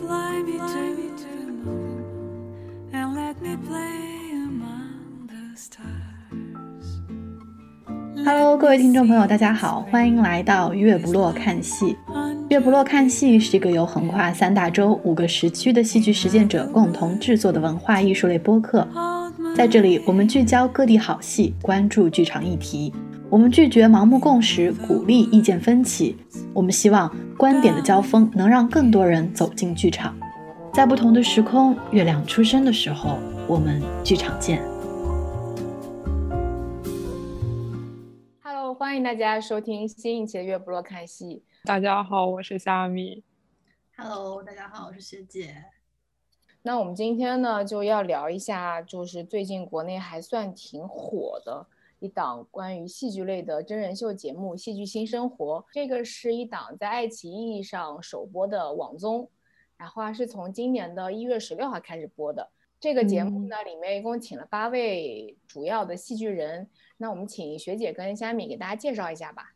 Fly me to the moon and let me play among the stars. Hello，各位听众朋友，大家好，欢迎来到月不落看戏。月不落看戏是一个由横跨三大洲、五个时区的戏剧实践者共同制作的文化艺术类播客。在这里，我们聚焦各地好戏，关注剧场议题。我们拒绝盲目共识，鼓励意见分歧。我们希望观点的交锋能让更多人走进剧场。在不同的时空，月亮出生的时候，我们剧场见。Hello，欢迎大家收听新一期的月不落看戏。大家好，我是虾米。Hello，大家好，我是学姐。那我们今天呢，就要聊一下，就是最近国内还算挺火的一档关于戏剧类的真人秀节目《戏剧新生活》。这个是一档在爱奇艺上首播的网综，然后啊是从今年的一月十六号开始播的。这个节目呢，里面一共请了八位主要的戏剧人。那我们请学姐跟虾米给大家介绍一下吧。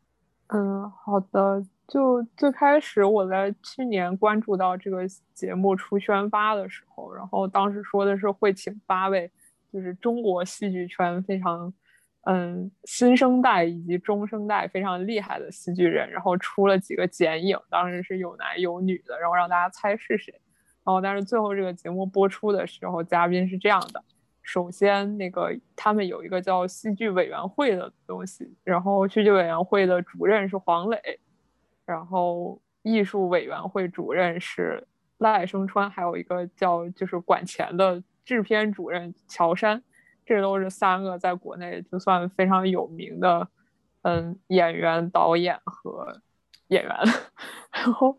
嗯，好的。就最开始我在去年关注到这个节目出宣发的时候，然后当时说的是会请八位，就是中国戏剧圈非常嗯新生代以及中生代非常厉害的戏剧人，然后出了几个剪影，当时是有男有女的，然后让大家猜是谁。然后但是最后这个节目播出的时候，嘉宾是这样的。首先，那个他们有一个叫戏剧委员会的东西，然后戏剧委员会的主任是黄磊，然后艺术委员会主任是赖声川，还有一个叫就是管钱的制片主任乔杉，这都是三个在国内就算非常有名的，嗯，演员、导演和演员，然后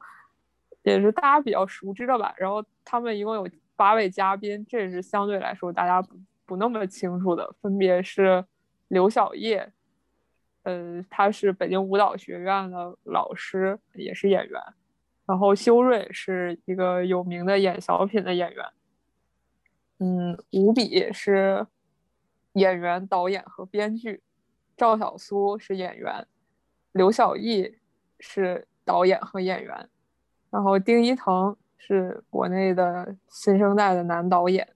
也是大家比较熟知的吧。然后他们一共有八位嘉宾，这是相对来说大家不不那么清楚的，分别是刘晓烨。呃，他是北京舞蹈学院的老师，也是演员。然后修睿是一个有名的演小品的演员。嗯，吴比是演员、导演和编剧。赵小苏是演员。刘晓毅是导演和演员。然后丁一腾是国内的新生代的男导演。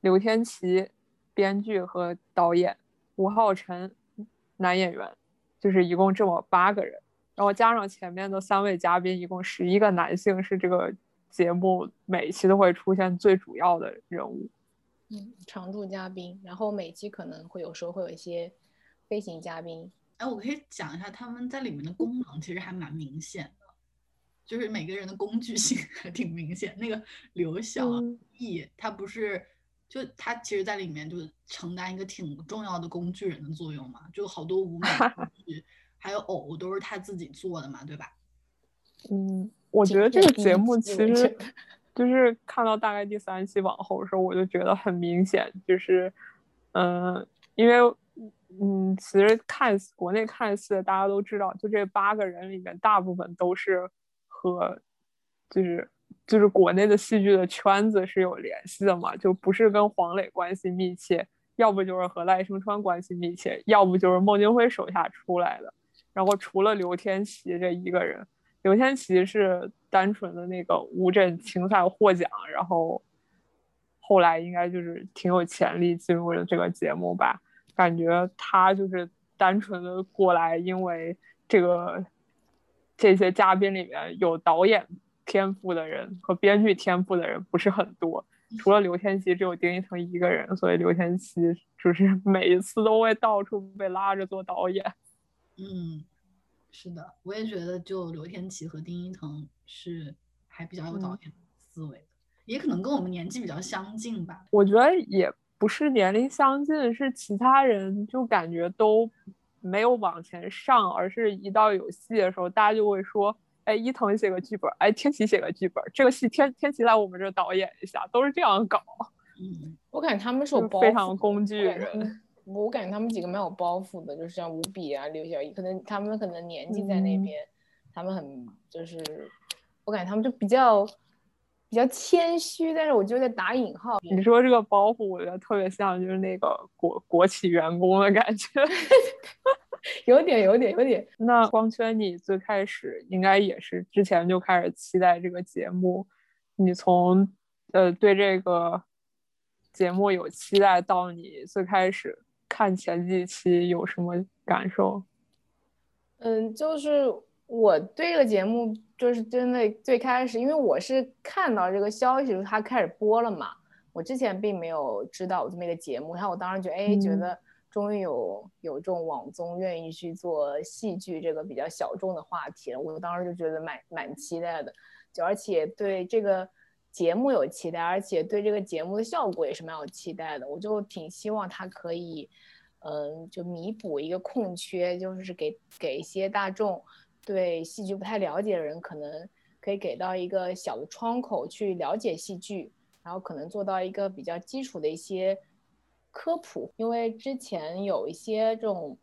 刘天琪编剧和导演。吴浩辰男演员。就是一共这么八个人，然后加上前面的三位嘉宾，一共十一个男性是这个节目每一期都会出现最主要的人物，嗯，常驻嘉宾，然后每期可能会有时候会有一些飞行嘉宾。哎，我可以讲一下他们在里面的功能，其实还蛮明显的，就是每个人的工具性 还挺明显。那个刘晓毅，嗯、他不是。就他其实，在里面就承担一个挺重要的工具人的作用嘛，就好多舞美工具还有偶都是他自己做的嘛，对吧？嗯，我觉得这个节目其实就是看到大概第三期往后的时候，我就觉得很明显，就是嗯、呃，因为嗯，其实看国内看戏大家都知道，就这八个人里面，大部分都是和就是。就是国内的戏剧的圈子是有联系的嘛，就不是跟黄磊关系密切，要不就是和赖声川关系密切，要不就是孟京辉手下出来的。然后除了刘天琪这一个人，刘天琪是单纯的那个乌镇青赛获奖，然后后来应该就是挺有潜力进入了这个节目吧。感觉他就是单纯的过来，因为这个这些嘉宾里面有导演。天赋的人和编剧天赋的人不是很多，除了刘天琪，只有丁一腾一个人，所以刘天琪就是每一次都会到处被拉着做导演。嗯，是的，我也觉得就刘天琪和丁一腾是还比较有导演思维的，嗯、也可能跟我们年纪比较相近吧。我觉得也不是年龄相近，是其他人就感觉都没有往前上，而是一到有戏的时候，大家就会说。哎，伊藤写个剧本，哎，天琪写个剧本，这个戏天天琪来我们这导演一下，都是这样搞。嗯，我感觉他们是有包非常工具人。我感觉他们几个蛮有包袱的，就是像吴比啊、刘小艺，可能他们可能年纪在那边，嗯、他们很就是，我感觉他们就比较比较谦虚，但是我就在打引号。你说这个包袱，我觉得特别像就是那个国国企员工的感觉。有点，有点，有点。那光圈，你最开始应该也是之前就开始期待这个节目，你从呃对这个节目有期待到你最开始看前几期有什么感受？嗯，就是我对这个节目就是真的最开始，因为我是看到这个消息，它开始播了嘛。我之前并没有知道有这么一个节目，然后我当时觉得，哎，觉得终于有有这种网综愿意去做戏剧这个比较小众的话题了，我当时就觉得蛮蛮期待的，就而且对这个节目有期待，而且对这个节目的效果也是蛮有期待的，我就挺希望它可以，嗯，就弥补一个空缺，就是给给一些大众对戏剧不太了解的人，可能可以给到一个小的窗口去了解戏剧。然后可能做到一个比较基础的一些科普，因为之前有一些这种，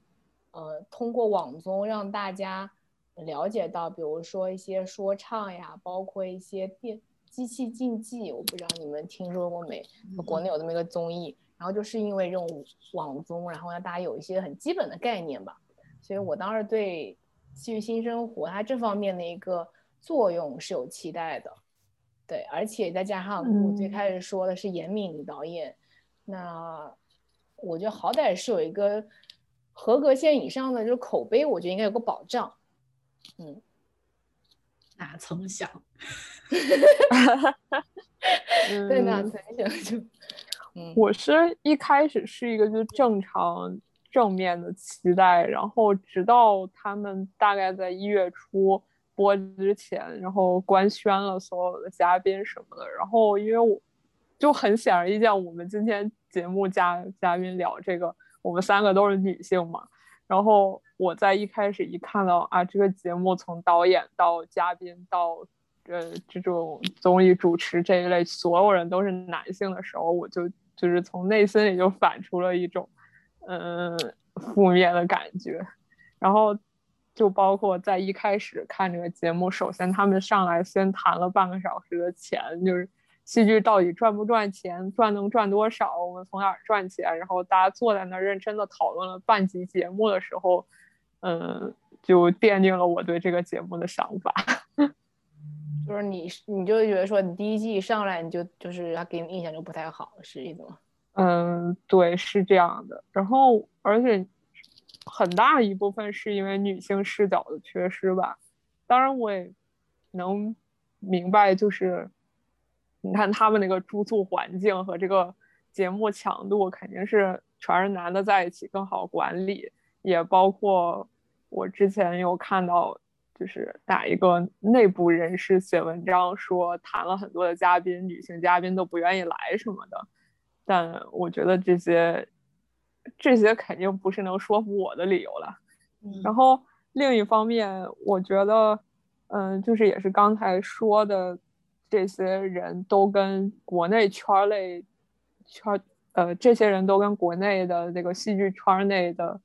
呃，通过网综让大家了解到，比如说一些说唱呀，包括一些电机器竞技，我不知道你们听说过没？国内有这么一个综艺，然后就是因为这种网综，然后让大家有一些很基本的概念吧。所以我当时对《戏剧新生活》它这方面的一个作用是有期待的。对，而且再加上我最开始说的是严敏导演，那我觉得好歹是有一个合格线以上的，就是口碑，我觉得应该有个保障。嗯，哪曾想，对，哪曾想就，嗯，我是一开始是一个就正常正面的期待，然后直到他们大概在一月初。播之前，然后官宣了所有的嘉宾什么的，然后因为我就很显而易见，我们今天节目嘉嘉宾聊这个，我们三个都是女性嘛，然后我在一开始一看到啊，这个节目从导演到嘉宾到呃这种综艺主持这一类所有人都是男性的时候，我就就是从内心里就反出了一种嗯负面的感觉，然后。就包括在一开始看这个节目，首先他们上来先谈了半个小时的钱，就是戏剧到底赚不赚钱，赚能赚多少，我们从哪儿赚钱。然后大家坐在那儿认真的讨论了半集节目的时候，嗯，就奠定了我对这个节目的想法。就是你，你就觉得说你第一季上来你就就是他给你印象就不太好，是意思吗？嗯，对，是这样的。然后而且。很大一部分是因为女性视角的缺失吧，当然我也能明白，就是你看他们那个住宿环境和这个节目强度，肯定是全是男的在一起更好管理，也包括我之前有看到，就是哪一个内部人士写文章说谈了很多的嘉宾，女性嘉宾都不愿意来什么的，但我觉得这些。这些肯定不是能说服我的理由了。然后另一方面，我觉得，嗯，就是也是刚才说的，这些人都跟国内圈内圈，呃，这些人都跟国内的那个戏剧圈内的，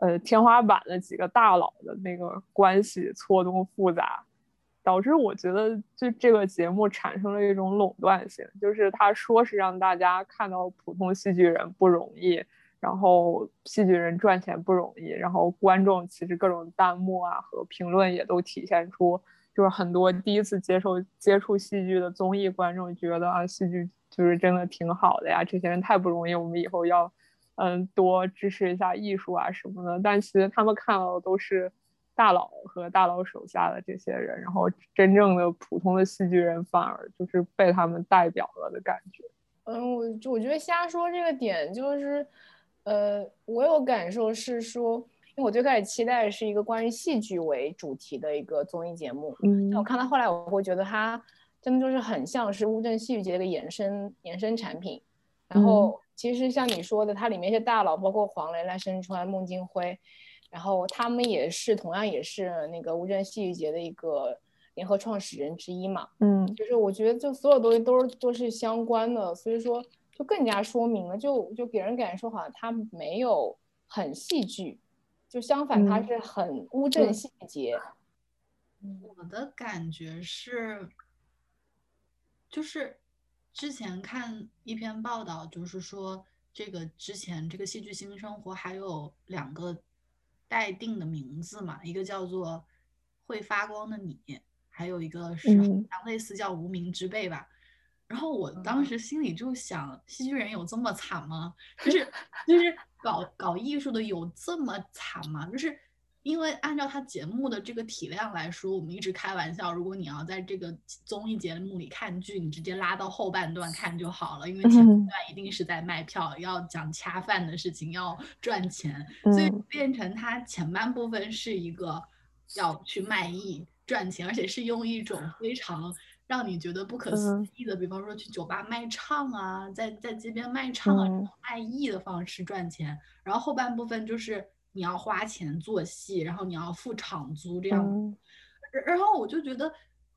呃，天花板的几个大佬的那个关系错综复杂，导致我觉得就这个节目产生了一种垄断性，就是他说是让大家看到普通戏剧人不容易。然后戏剧人赚钱不容易，然后观众其实各种弹幕啊和评论也都体现出，就是很多第一次接受接触戏剧的综艺观众觉得啊，戏剧就是真的挺好的呀，这些人太不容易，我们以后要嗯多支持一下艺术啊什么的。但其实他们看到的都是大佬和大佬手下的这些人，然后真正的普通的戏剧人反而就是被他们代表了的感觉。嗯，我我觉得瞎说这个点就是。呃，我有感受是说，因为我最开始期待是一个关于戏剧为主题的一个综艺节目，嗯，但我看到后来，我会觉得它真的就是很像是乌镇戏剧节的一个延伸延伸产品。然后其实像你说的，它里面一些大佬，包括黄磊、赖声川、孟京辉，然后他们也是同样也是那个乌镇戏剧节的一个联合创始人之一嘛，嗯，就是我觉得就所有东西都是都是相关的，所以说。就更加说明了，就就给人感受好像他没有很戏剧，就相反他是很乌镇细节。我的感觉是，就是之前看一篇报道，就是说这个之前这个戏剧新生活还有两个待定的名字嘛，一个叫做会发光的你，还有一个是嗯像类似叫无名之辈吧。然后我当时心里就想，戏剧人有这么惨吗？就是就是搞搞艺术的有这么惨吗？就是因为按照他节目的这个体量来说，我们一直开玩笑，如果你要在这个综艺节目里看剧，你直接拉到后半段看就好了，因为前半嗯。段一定是在卖票，要讲恰饭的事情，要赚钱，所以嗯。变成他前半部分是一个要去卖艺赚钱，而且是用一种非常让你觉得不可思嗯。议的，比方说去酒吧卖唱啊，在在街边卖唱啊，这嗯。种卖艺的方式赚钱。然后后半部分就是你要花钱做戏，然后你要付场租这样。嗯然然后我就觉得，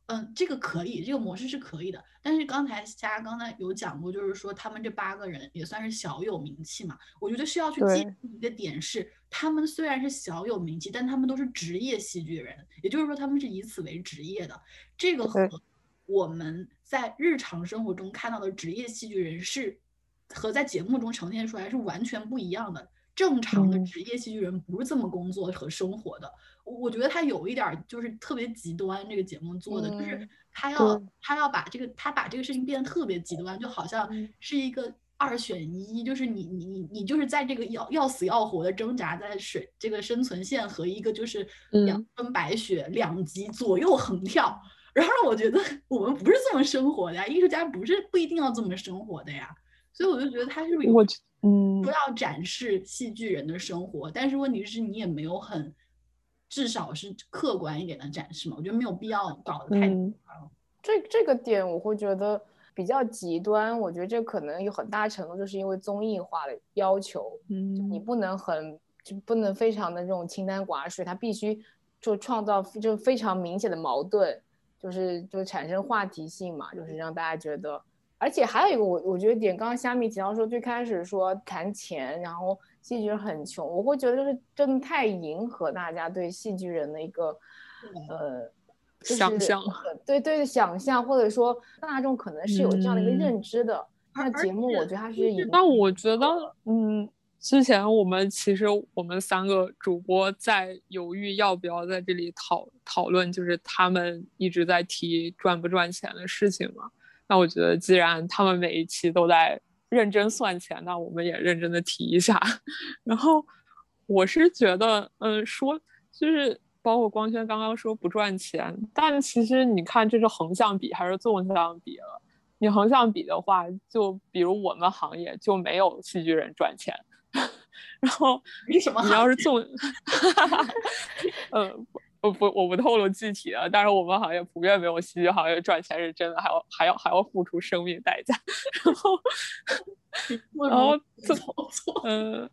嗯，这个可以，这个模式是可以的。但是刚才佳刚才有讲过，就是说他们这八个人也算是小有名气嘛。我觉得需要去记对住一个点是，他们虽然是小有名气，但他们都是职业戏剧人，也就是说他们是以此为职业的。这个和我们在日常生活中看到的职业戏剧人是和在节目中呈现出来是完全不一样的。正常的嗯。职业戏剧人不是这么工作和生活的。我我觉得他有一点儿就是特别极端，这个节目做的、就是嗯他要他要把这个他把这个事情变得特别极端，就好像嗯。是一个二选一，就是你你你你就是在这个要要死要活的挣扎在水这个生存线和一个就是阳嗯。春白雪两极左右横跳，然后让我觉得我们不是这么生活的呀，艺术家不是不一定要这么生活的呀，所以我就觉得他是有嗯不要展示戏剧人的生活，但是问题是你也没有很，至少是客观一点的展示嘛。我觉得没有必要搞得太嗯。这这个点我会觉得比较极端，我觉得这可能有很大程度就是因为综艺化的要求，嗯你嗯不能很就不能非常的这种清淡寡水，它必须就创造就非常明显的矛盾，就是就产生话题性嘛，就是让大家觉得。而且还有一个我我觉得点，刚刚虾米提到说最开始说谈钱，然后戏剧人很穷，我会觉得就是真的太迎合大家对戏剧人的一个呃就是想象呃对对的想象，或者说大众可能是有这样的一个嗯认知的。那而节目我觉得它是迎但我觉得，嗯，之前我们其实我们三个主播在犹豫要不要在这里讨讨论，就是他们一直在提赚不赚钱的事情嘛。那我觉得，既然他们每一期都在认真算钱，那我们也认真的提一下。然后我是觉得，嗯，说就是包括光圈刚刚说不赚钱，但其实你看这是横向比还是纵向比了？你横向比的话，就比如我们行业就没有戏剧人赚钱，然后你什么你要是纵 呃，我不我不透露具体的，但是我们行业普遍没有戏剧行业赚钱是真的，还要还要还要付出生命代价，然后 然后？嗯，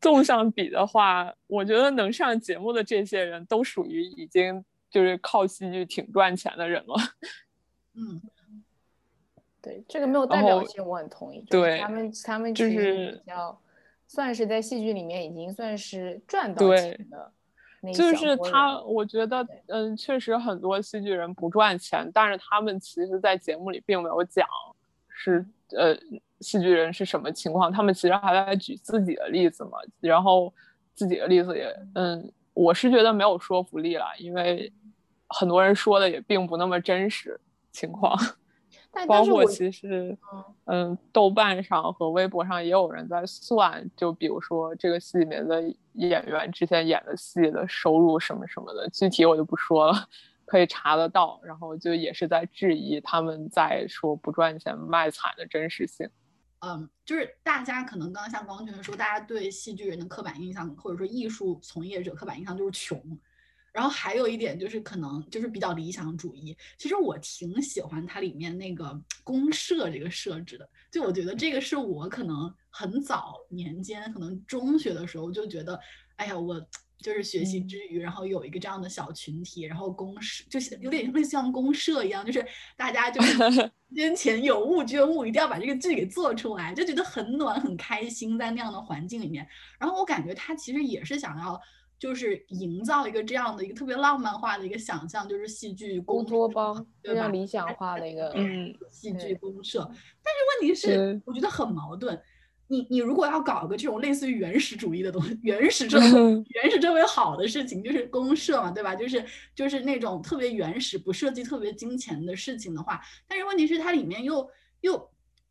纵向比的话，我觉得能上节目的这些人都属于已经就是靠戏剧挺赚钱的人了。嗯，对这个没有代表性，我很同意。对他们他们就是比较算是在戏剧里面已经算是赚到钱的那就是他，我觉得，嗯，确实很多戏剧人不赚钱，但是他们其实，在节目里并没有讲是呃戏剧人是什么情况，他们其实还在举自己的例子嘛，然后自己的例子也，嗯，我是觉得没有说服力了，因为很多人说的也并不那么真实情况。包括其实嗯，嗯，豆瓣上和微博上也有人在算，就比如说这个戏里面的演员之前演的戏的收入什么什么的，具体我就不说了，可以查得到。然后就也是在质疑他们在说不赚钱卖惨的真实性。嗯，就是大家可能刚刚像光圈说，大家对戏剧人的刻板印象，或者说艺术从业者刻板印象就是穷。然后还有一点就是可能就是比较理想主义。其实我挺喜欢它里面那个公社这个设置的，就我觉得这个是我可能很早年间，可能中学的时候就觉得，哎呀，我就是学习之余，然后有一个这样的小群体，然后公社就是有点类似像公社一样，就是大家就是 捐钱有物捐物，一定要把这个剧给做出来，就觉得很暖很开心，在那样的环境里面。然后我感觉他其实也是想要。就是营造一个这样的一个特别浪漫化的一个想象，就是戏剧乌公社托邦对吧非常理想化的一个，嗯，戏剧公社。但是问题是，我觉得很矛盾。你你如果要搞一个这种类似于原始主义的东西，原始这，原始这为好的事情就是公社嘛，对吧？就是就是那种特别原始、不涉及特别金钱的事情的话，但是问题是它里面又又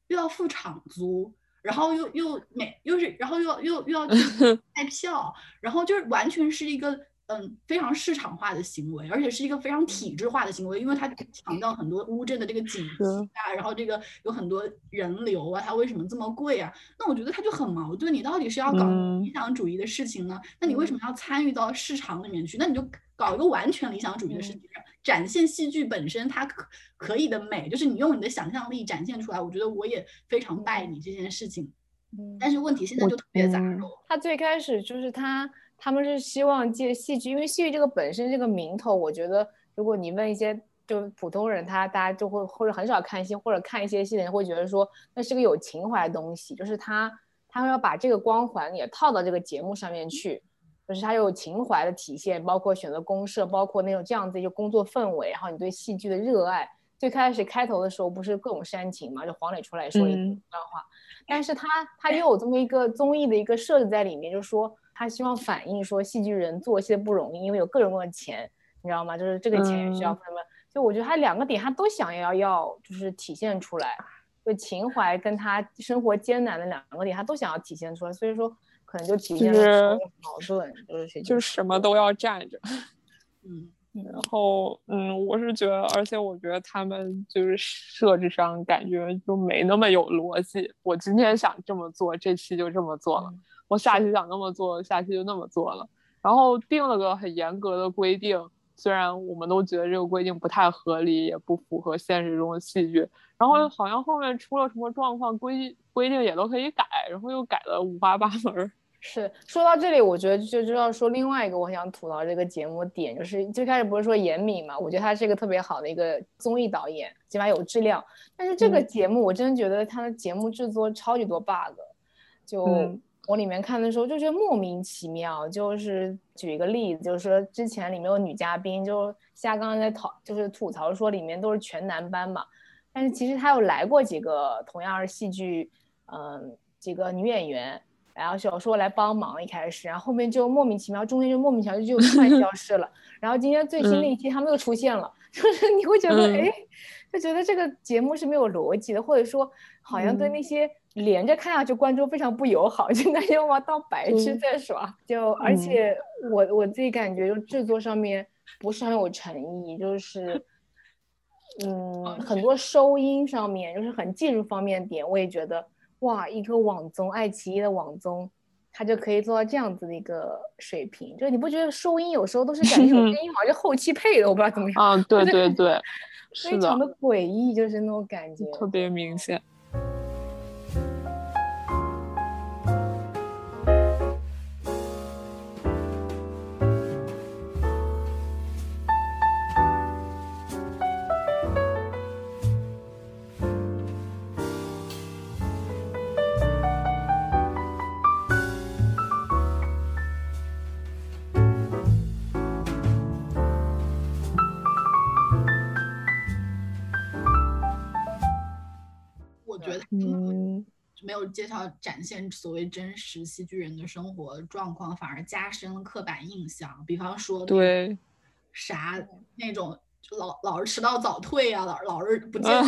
又要付场租，然后又又 每又是然后又又又要去 卖票，然后就是完全是一个。嗯，非常市场化的行为，而且是一个非常体制化的行为，因为它强调很多乌镇的这个景区啊，然后这个有很多人流啊，它为什么这么贵啊？那我觉得它就很矛盾，你到底是要搞理想主义的事情呢？那你为什么要参与到市场里面去？那你就搞一个完全理想主义的事情，展现戏剧本身它可可以的美，就是你用你的想象力展现出来。我觉得我也非常拜你这件事情，嗯但是问题现在就特别杂糅。他最开始就是他。他们是希望借戏剧，因为戏剧这个本身这个名头，我觉得如果你问一些就普通人，他大家就会或者很少看戏或者看一些戏的人会觉得说那是个有情怀的东西，就是他他要把这个光环也套到这个节目上面去，就是他有情怀的体现，包括选择公社，包括那种这样子一个工作氛围，然后你对戏剧的热爱。最开始开头的时候不是各种煽情嘛，就黄磊出来说一段话，但是他他又有这么一个综艺的一个设置在里面，就是说。他希望反映说戏剧人做戏不容易，因为有各种各样的钱，你知道吗？就是这个钱也需要分嘛。就我觉得他两个点他都想要要，就是体现出来，就情怀跟他生活艰难的两个点他都想要体现出来，所以说可能就体现了矛盾，就是就是什么都要站着。嗯，然后嗯，我是觉得，而且我觉得他们就是设置上感觉就没那么有逻辑。我今天想这么做，这期就这么做了。我下期想那么做，下期就那么做了，然后定了个很严格的规定，虽然我们都觉得这个规定不太合理，也不符合现实中的戏剧，然后好像后面出了什么状况，规规定也都可以改，然后又改了五花八门。是说到这里，我觉得就就要说另外一个我想吐槽这个节目点，就是最开始不是说严敏嘛，我觉得他是一个特别好的一个综艺导演，起码有质量，但是这个节目我真的觉得他的节目制作超级多 bug，就。我里面看的时候就觉得莫名其妙，就是举一个例子，就是说之前里面有女嘉宾，就夏刚刚在讨，就是吐槽说里面都是全男班嘛，但是其实他有来过几个同样是戏剧，嗯，几个女演员，然后小说来帮忙一开始，然后后面就莫名其妙，中间就莫名其妙就突然消失了，然后今天最新的一期他们又出现了，就是你会觉得哎，就觉得这个节目是没有逻辑的，或者说好像对那些。连着看下去，观众非常不友好，就感觉我当白痴在耍。就而且我我自己感觉，就制作上面不是很有诚意，就是嗯，很多收音上面就是很技术方面的点，我也觉得哇，一个网综爱奇艺的网综，它就可以做到这样子的一个水平。就你不觉得收音有时候都是感觉声音好像后期配的，我不知道怎么样。啊，对对对，非常的诡异，就是那种感觉，特别明显。介绍展现所谓真实戏剧人的生活状况，反而加深了刻板印象。比方说，对啥那种老老是迟到早退啊，老老是不见啊，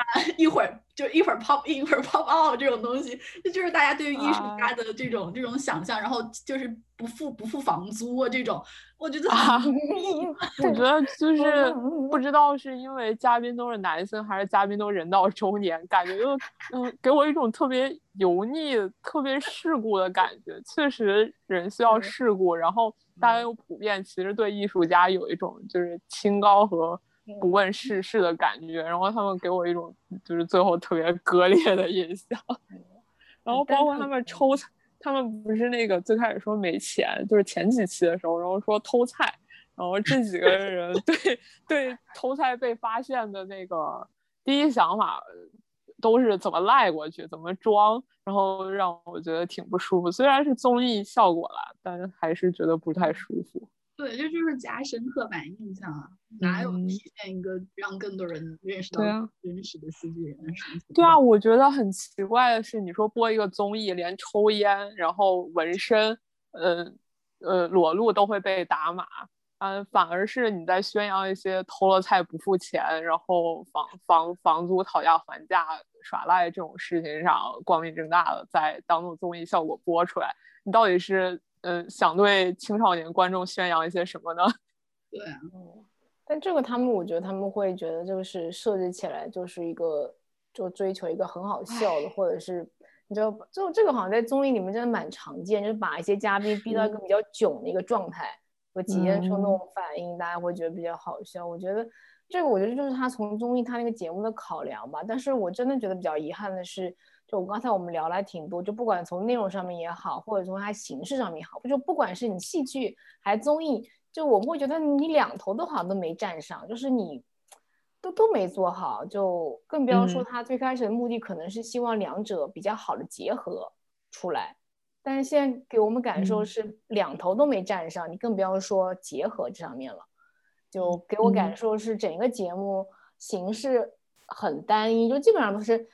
一会儿就一会儿 pop in 一会儿 pop out 这种东西，这就是大家对于艺术家的这种这种想象。然后就是不付不付房租啊这种。我觉得，我觉得就是不知道是因为嘉宾都是男生，还是嘉宾都人到中年，感觉就嗯，给我一种特别油腻、特别世故的感觉。确实，人需要世故，然后大家又普遍其实对艺术家有一种就是清高和不问世事的感觉，然后他们给我一种就是最后特别割裂的印象。然后包括他们抽。他们不是那个最开始说没钱，就是前几期的时候，然后说偷菜，然后这几个人对对偷菜被发现的那个第一想法都是怎么赖过去，怎么装，然后让我觉得挺不舒服。虽然是综艺效果了，但还是觉得不太舒服。对，这就是加深刻板印象啊，哪有嗯体现一个让更多人认识到对啊真实的戏剧人的生活？对啊，我觉得很奇怪的是，你说播一个综艺，连抽烟、然后纹身、呃呃裸露都会被打码，嗯、反而是你在宣扬一些偷了菜不付钱，然后房房房租讨价还价、耍赖这种事情上，光明正大的在当做综艺效果播出来，你到底是嗯、呃想对青少年观众宣扬一些什么呢？对啊，嗯，但这个他们，我觉得他们会觉得就是设计起来就是一个，就追求一个很好笑的，或者是你知道，就这个好像在综艺里面真的蛮常见，就是把一些嘉宾逼到一个比较囧的一个状态，和体现出那种反应，大家会觉得比较好笑。我觉得这个，我觉得就是他从综艺他那个节目的考量吧。但是我真的觉得比较遗憾的是，就我刚才我们聊了挺多，就不管从内容上面也好，或者从它形式上面也好，就不管是你戏剧还是综艺。就我们会觉得你两头都好像都没占上，就是你都都没做好，就更不要说嗯。他最开始的目的可能是希望两者比较好的结合出来，但是现在给我们感受嗯。是两头都没占上，你更不要说结合这上面了，就给我感嗯。受是整个节目形式很单一，就基本上都是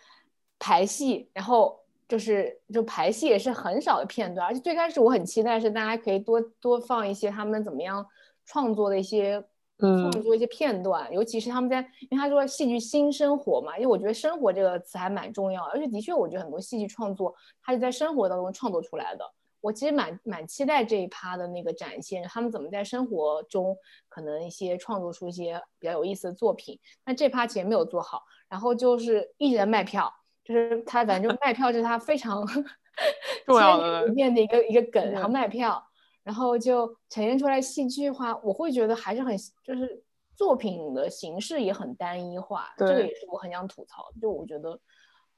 排戏，然后就是就排戏也是很少的片段，而且最开始我很期待是大家可以多多放一些他们怎么样创作的一些嗯创作一些片段，尤其是他们在，因为他说戏剧新生活嘛，因为我觉得生活这个词还蛮重要的，而且的确我觉得很多戏剧创作它是在生活当中创作出来的。我其实蛮蛮期待这一趴的那个展现，他们怎么在生活中可能一些创作出一些比较有意思的作品。那这趴其实没有做好，然后就是一直在卖票，就是他反正就卖票就是他非常 重要的里面的一个一个梗，然后卖票，然后就呈现出来戏剧化，我会觉得还是很就是作品的形式也很单一化，这个也是我很想吐槽，就我觉得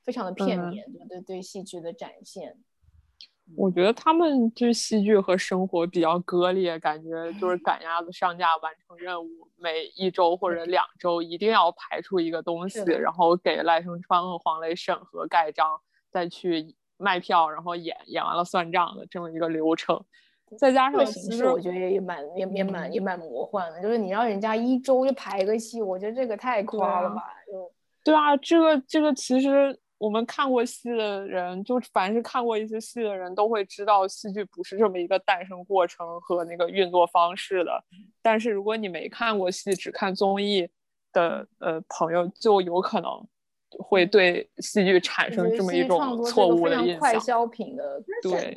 非常的片嗯面，对对对戏剧的展现。我觉得他们就是戏剧和生活比较割裂，感觉就是赶鸭子上架完成任务，每一周或者两周一定要排出一个东西然后给赖声川和黄磊审核盖章，再去卖票，然后演演完了算账的这么一个流程。再加上其实形式我觉得也也蛮也也蛮也蛮魔幻的，就是你让人家一周就排一个戏，我觉得这个太夸了吧？就对啊，这个这个其实我们看过戏的人，就凡是看过一些戏的人都会知道，戏剧不是这么一个诞生过程和那个运作方式的。但是如果你没看过戏，只看综艺的呃朋友，就有可能会对戏剧产生这么一种错误的印象。快消品的对。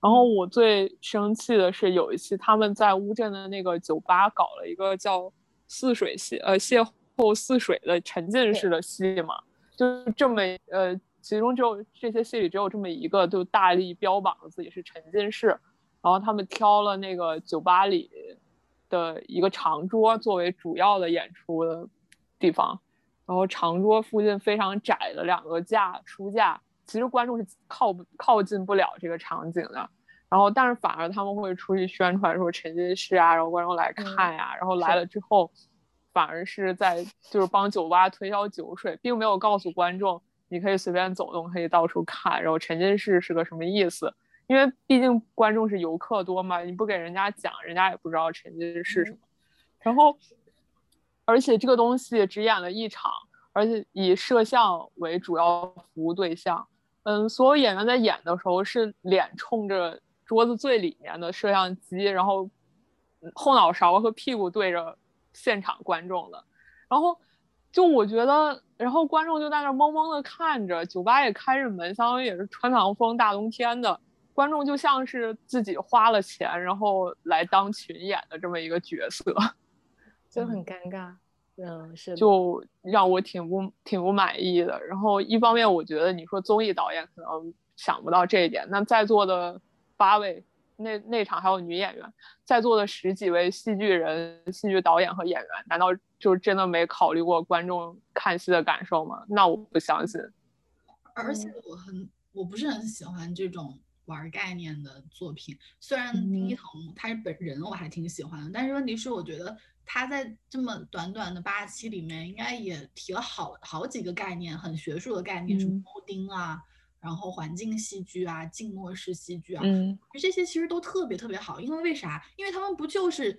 然后我最生气的是有一期他们在乌镇的那个酒吧搞了一个叫泗水戏，呃，邂逅泗水的沉浸式的戏嘛，就这么呃，其中只有这些戏里只有这么一个，就大力标榜自己是沉浸式，然后他们挑了那个酒吧里的一个长桌作为主要的演出的地方，然后长桌附近非常窄的两个架书架，其实观众是靠不靠近不了这个场景的。然后，但是反而他们会出去宣传说沉浸式啊，然后观众来看呀、然后来了之后，反而是在就是帮酒吧推销酒水，并没有告诉观众你可以随便走动，可以到处看，然后沉浸式是个什么意思？因为毕竟观众是游客多嘛，你不给人家讲，人家也不知道沉浸式是什么。然后，而且这个东西只演了一场，而且以摄像为主要服务对象。嗯，所有演员在演的时候是脸冲着桌子最里面的摄像机，然后后脑勺和屁股对着现场观众的。然后就我觉得，然后观众就在那懵懵的看着，酒吧也开着门，相当于也是穿堂风，大冬天的。观众就像是自己花了钱，然后来当群演的这么一个角色，就很尴尬。嗯，是的就让我挺不挺不满意的。然后一方面，我觉得你说综艺导演可能想不到这一点，那在座的八位，那那场还有女演员，在座的十几位戏剧人、戏剧导演和演员，难道就真的没考虑过观众看戏的感受吗？那我不相信。而且我很我不是很喜欢这种玩概念的作品。虽然丁一嗯腾他是本人我还挺喜欢的，但是问题是我觉得他在这么短短的八期里面，应该也提了好好几个概念，很学术的概念，什么嗯欧丁啊，然后环境戏剧啊，静默式戏剧啊，嗯这些其实都特别特别好，因为为啥？因为他们不就是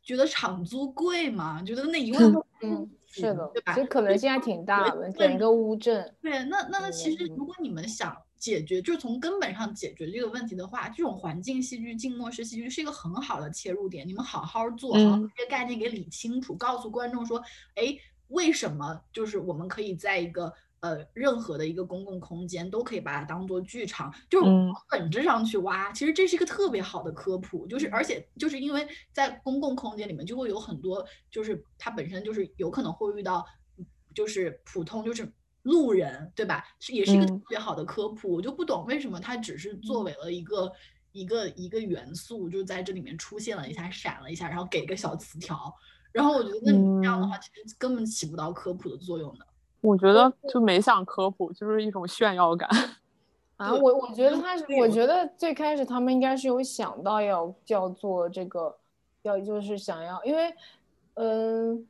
觉得场租贵嘛，觉得那一万块嗯，是的，对吧？其实可能性还挺大的，整个乌镇。对，那那那其实嗯如果你们想解决，就是从根本上解决这个问题的话，这种环境戏剧、静默式戏剧是一个很好的切入点。你们好好做，好这个概念给理清楚，告诉观众说，哎，为什么就是我们可以在一个呃任何的一个公共空间都可以把它当做剧场，就是嗯往本质上去挖。其实这是一个特别好的科普，就是而且就是因为在公共空间里面就会有很多，就是它本身就是有可能会遇到，就是普通就是。路人对吧？是也是一个特嗯别好的科普，我就不懂为什么它只是作为了一个一个一个元素，就在这里面出现了一下，闪了一下，然后给个小词条，然后我觉得那你这样的话，其实根本起不到科普的作用的。我觉得就没想科普，就是一种炫耀感。啊，我我觉得他是，我我觉得最开始他们应该是有想到要叫做这个，要就是想要，因为，嗯、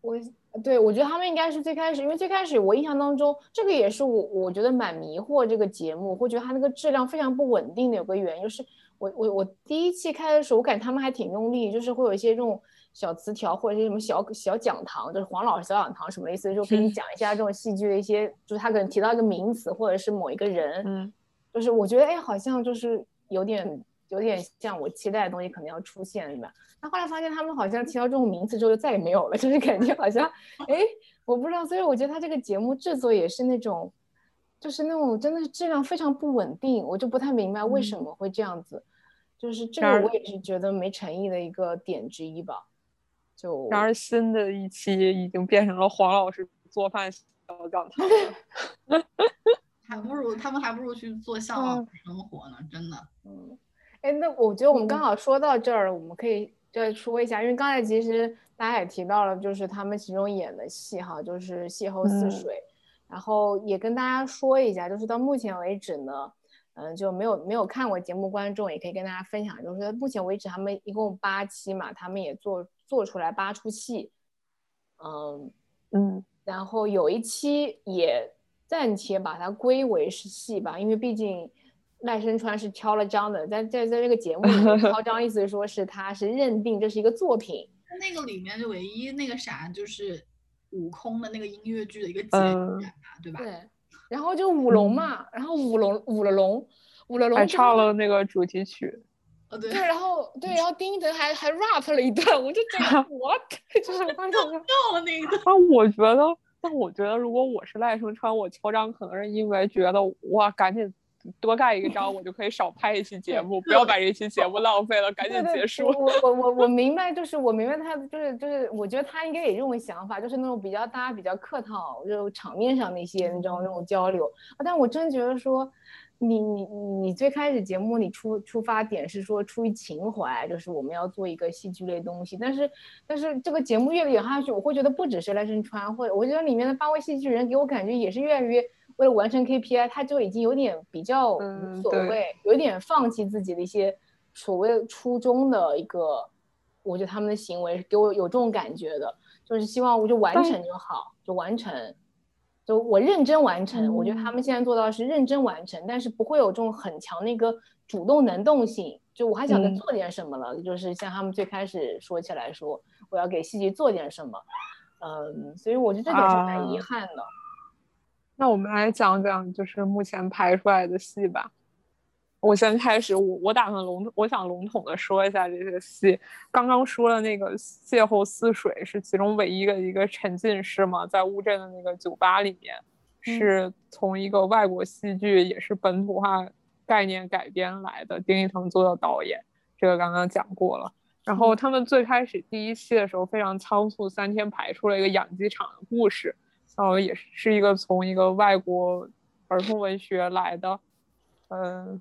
我对我觉得他们应该是最开始，因为最开始我印象当中，这个也是我我觉得蛮迷惑这个节目，会觉得它那个质量非常不稳定的有个原因，就是我我我第一期开的时候，我感觉他们还挺用力，就是会有一些这种小词条或者是什么小小讲堂，就是黄老师小讲堂什么意思，就给你嗯讲一下这种戏剧的一些，就是他可能提到一个名词或者是某一个人，嗯。就是我觉得哎，好像就是有点有点像我期待的东西可能要出现，对吧？但后来发现他们好像提到这种名词之后就再也没有了，就是感觉好像哎，我不知道，所以我觉得他这个节目制作也是那种，就是那种真的是质量非常不稳定，我就不太明白为什嗯。么会这样子，就是这个我也是觉得没诚意的一个点之一吧。就然而新的一期已经变成了黄老师做饭小讲堂了。还不如他们还不如去做向往的生活呢，真的。嗯，哎，那我觉得我们刚嗯好说到这儿，我们可以再说一下，因为刚才其实大家也提到了，就是他们其中演的戏哈，就是《邂逅似嗯水》，然后也跟大家说一下，就是到目前为止呢，嗯、就没有没有看过节目观众也可以跟大家分享，就是目前为止他们一共八期嘛，他们也做做出来八出戏，嗯，嗯然后有一期也暂且把它归为是戏吧，因为毕竟赖声川是挑了章的，在在在这个节目里面挑章，意思是说是他是认定这是一个作品，那个里面就唯一那个啥，就是悟空的那个音乐剧的一个节嗯点嘛，对吧？对，然后就舞龙嘛，然后舞龙舞了龙，舞了龙还唱了那个主题曲。哦对对，，然后对，然后丁一德还还 rap 了一段，我就觉得 what，就是我当时我就到了那个。但我觉得，但我觉得，如果我是赖声川，我敲章可能是因为觉得哇，赶紧多盖一个章，我就可以少拍一期节目，不要把这期节目浪费了，赶紧结束。我我我我我明白，就是我明白他就是就是，我觉得他应该也这种想法，就是那种比较大家比较客套，就场面上的一些那种那种交流。啊但我真觉得说，你你你最开始节目你出出发点是说出于情怀，就是我们要做一个戏剧类东西，但是但是这个节目越演下去，我会觉得不只是赖声川，或者我觉得里面的八位戏剧人给我感觉也是越来越。为了完成 KPI，他就已经有点比较无所谓，有点放弃自己的一些所谓初衷的一个，我觉得他们的行为给我有这种感觉的，就是希望我就完成就好，就完成，就我认真完成。我觉得他嗯们现在做到是认真完成，但是不会有这种很强的一个主动能动性。就我还想着嗯做点什么了，就是像他们最开始说起来说，我要给戏剧做点什么，嗯，所以我觉得这点是蛮遗啊憾的。那我们来讲讲，就是目前排出来的戏吧。我先开始，我我打算笼，我想笼统的说一下这些戏。刚刚说的那个《邂逅似水》是其中唯一的一个沉浸式嘛，在乌镇的那个酒吧里面，是从一个外国戏剧也是本土化概念改编来的，丁一腾做的导演，这个刚刚讲过了。然后他们最开始第一期的时候非常仓促，三天排出了一个养鸡场的故事，然后也是一个从一个外国儿童文学来的，嗯，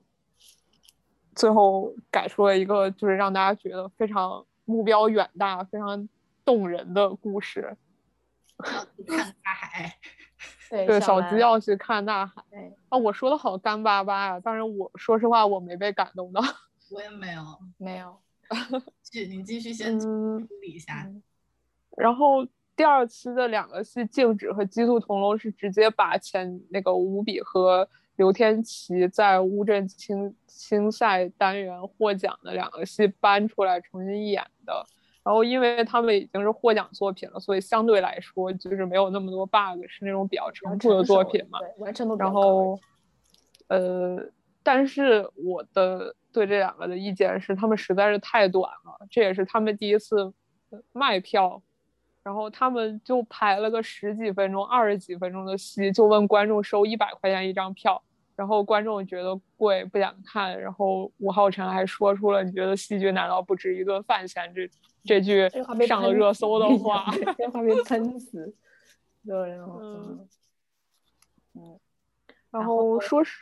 最后改出了一个就是让大家觉得非常目标远大、非常动人的故事。看大海，对对，小兰鸡要去看大海啊！我说的好干巴巴呀，但是我说实话我没被感动到。我也没有。没有，继你继续先梳嗯，理一下。然后第二期的两个戏《静止》和《鸡兔同笼》是直接把前那个五笔和刘天琪在乌镇青青赛单元获奖的两个戏搬出来重新演的。然后因为他们已经是获奖作品了，所以相对来说就是没有那么多 bug，是那种比较成熟的作品嘛。对，完成度然后，呃，但是我的对这两个的意见是，他们实在是太短了，这也是他们第一次卖票，然后他们就排了个十几分钟、二十几分钟的戏，就问观众收一百块钱一张票。然后观众觉得贵不想看，然后吴浩辰还说出了“你觉得戏剧难道不值一顿饭钱”这这句上了热搜的话，这话被喷死。对，然后嗯嗯，然后说实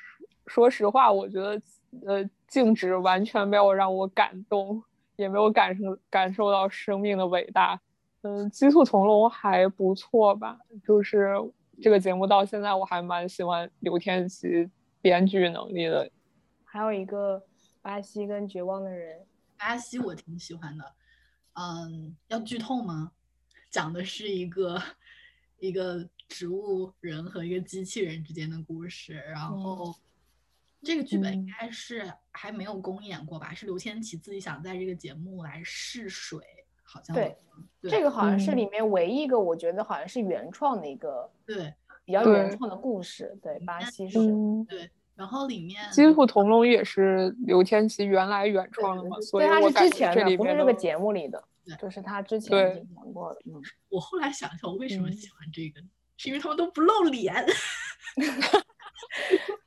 说实话，我觉得呃静止完全没有让我感动，也没有感受感受到生命的伟大。嗯，鸡兔同笼还不错吧？就是这个节目到现在我还蛮喜欢刘天琪。编剧能力的，还有一个巴西跟绝望的人。巴西我挺喜欢的，嗯，要剧透吗？讲的是一个一个植物人和一个机器人之间的故事。然后这个剧本应该是还没有公演过吧？是刘天琪自己想在这个节目来试水，好像对。这个好像是里面唯一一个我觉得好像是原创的一个，对，比较原创的故事。对，巴西是，对。然后里面《金兔同笼》也是刘天琪原来原创的嘛，所以他是之前的，不是这个节目里的，就是他之前演过的。嗯，我后来想想，我为什么喜欢这个，是因为他们都不露脸。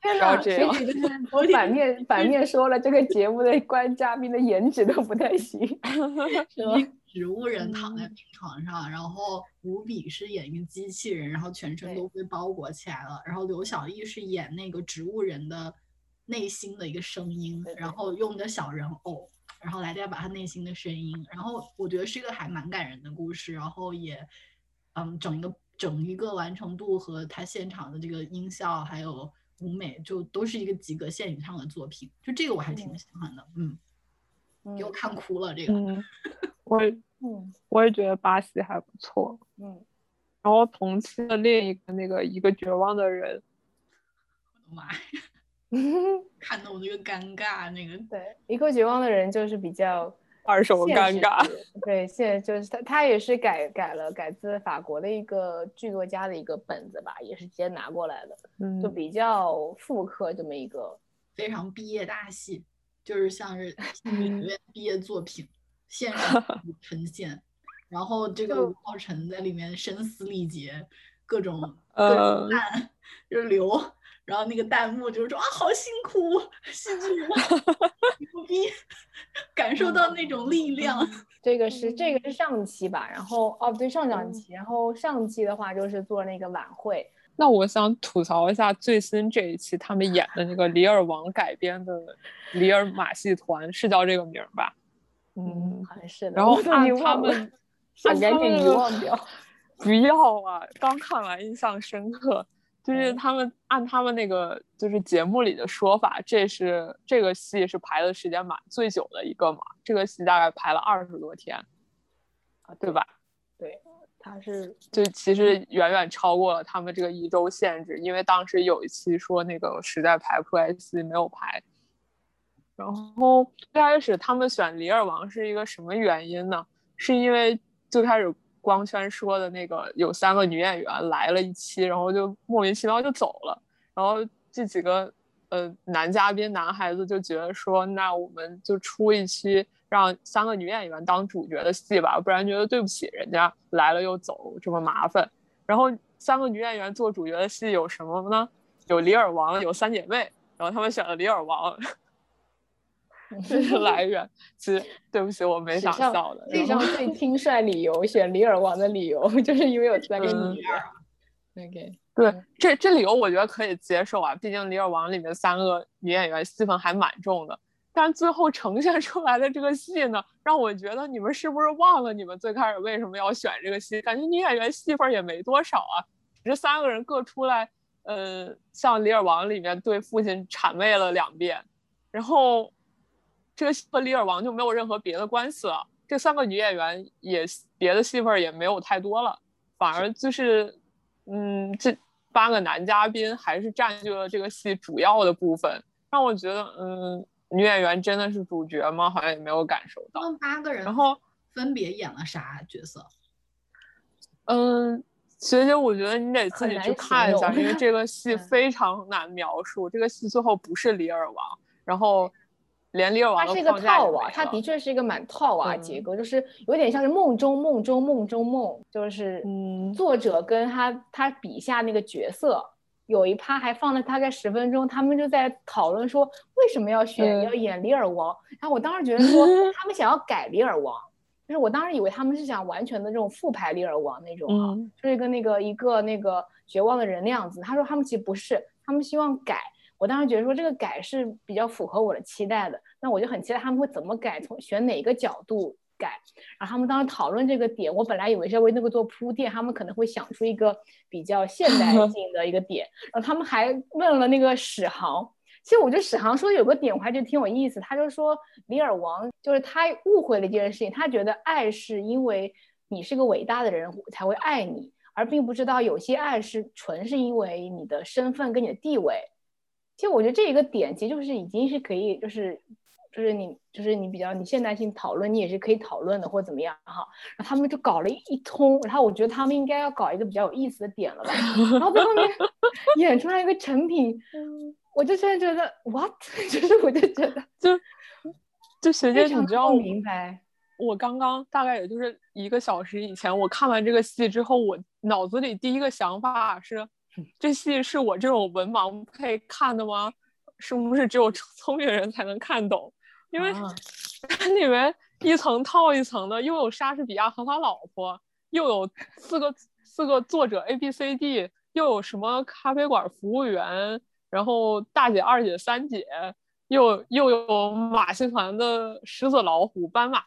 天哪，谁觉得我反面反面说了，这个节目的观嘉宾的颜值都不太行，是吧？植物人躺在病床上，然后吴比是演一个机器人，然后全身都被包裹起来了。然后刘晓艺是演那个植物人的内心的一个声音，然后用个小人偶，然后来代表他内心的声音。然后我觉得是一个还蛮感人的故事，然后也，嗯，整一个整一个完成度和他现场的这个音效还有舞美，就都是一个及格线以上的作品。就这个我还挺喜欢的，嗯。给我看哭了，这个，我也，嗯，我也觉得巴西还不错，嗯，然后同期的另一个那个一个绝望的人，我的妈呀，看得我那个尴尬，那个，对，一个绝望的人就是比较二手尴尬，对，现在就是他，他也是改改了，改自法国的一个剧作家的一个本子吧，也是直接拿过来的，嗯，就比较复刻这么一个非常毕业大戏。就是像是 院毕业作品现场 呈现，然后这个吴昊辰在里面声嘶力竭，各种各种弹就流，然后那个弹幕就是说啊好辛苦，戏剧人牛逼，感受到那种力量。这个是这个是上期吧，然后哦对上上期，然后上期的话就是做那个晚会。那我想吐槽一下最新这一期他们演的那个《李尔王》改编的《李尔马戏团》，是叫这个名吧？嗯，好像是的。然后按他们，赶紧遗忘掉。不要啊！刚看完印象深刻，就是他们按他们那个就是节目里的说法，这是这个戏是排的时间蛮最久的一个嘛？这个戏大概排了二十多天，啊，对吧？对。他是就其实远远超过了他们这个一周限制，因为当时有一期说那个实在排不出来戏没有排。然后最开始他们选李尔王是一个什么原因呢？是因为最开始光圈说的那个有三个女演员来了一期，然后就莫名其妙就走了，然后这几个呃男嘉宾男孩子就觉得说，那我们就出一期。让三个女演员当主角的戏吧，不然觉得对不起人家来了又走这么麻烦。然后三个女演员做主角的戏有什么呢？有李尔王，有三姐妹。然后他们选了李尔王，这是来源。其实对不起，我没想到的。史上最轻率理由选李尔王的理由，就是因为我三个女儿。OK，对，这这理由我觉得可以接受啊，毕竟李尔王里面三个女演员戏份还蛮重的。但最后呈现出来的这个戏呢，让我觉得你们是不是忘了你们最开始为什么要选这个戏？感觉女演员戏份也没多少啊，这三个人各出来，呃，像《李尔王》里面对父亲谄媚了两遍，然后这个戏和李尔王就没有任何别的关系了。这三个女演员也别的戏份也没有太多了，反而就是，嗯，这八个男嘉宾还是占据了这个戏主要的部分，让我觉得，嗯。女演员真的是主角吗？好像也没有感受到。八个人，然后分别演了啥角色？嗯，学姐，我觉得你得自己去看一下，因为这个 戏非常难描述。这个戏最后不是李尔王，然后连李尔王它是一个套娃，它的确是一个蛮套娃结构，就是有点像是梦中梦中梦中梦，就是嗯作者跟他他笔下那个角色有一趴还放了大概十分钟，他们就在讨论说为什么要选要演李尔王，然后我当时觉得说 他们想要改李尔王。就是我当时以为他们是想完全的这种复排《李尔王》那种啊，就是一个那个一个那个绝望的人那样子。他说他们其实不是，他们希望改。我当时觉得说这个改是比较符合我的期待的，那我就很期待他们会怎么改，从选哪个角度改。然后他们当时讨论这个点，我本来以为是要为那个做铺垫，他们可能会想出一个比较现 代性的一个点。然后他们还问了那个史航。其实我觉得史航说有个点我还觉得挺有意思，他就说李尔王就是他误会了一件事情，他觉得爱是因为你是个伟大的人才会爱你，而并不知道有些爱是纯是因为你的身份跟你的地位。其实我觉得这一个点其实就是已经是可以就是就是你就是你比较你现代性讨论你也是可以讨论的或怎么样哈。然后他们就搞了一通，然后我觉得他们应该要搞一个比较有意思的点了吧，然后在后面演出来一个成品。我就现在觉得，what？就是我就觉得，就就学姐，你知道，明白。我刚刚大概也就是一个小时以前，我看完这个戏之后，我脑子里第一个想法是，这戏是我这种文盲配看的吗？是不是只有聪明人才能看懂？因为 它里面一层套一层的，又有莎士比亚和他老婆，又有四个四个作者 A B C D，又有什么咖啡馆服务员。然后大姐、二姐、三姐，又又有马戏团的狮子、老虎、斑马，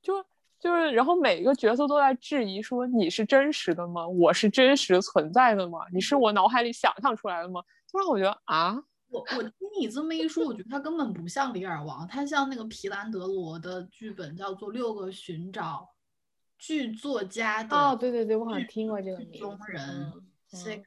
就就是，然后每一个角色都在质疑说：“你是真实的吗？我是真实存在的吗？你是我脑海里想象出来的吗？”就让我觉得啊，我我听你这么一说，我觉得他根本不像李尔王，他像那个皮兰德罗的剧本，叫做《六个寻找剧作家的》。哦，对对对，我好像听过这个名。中人 six。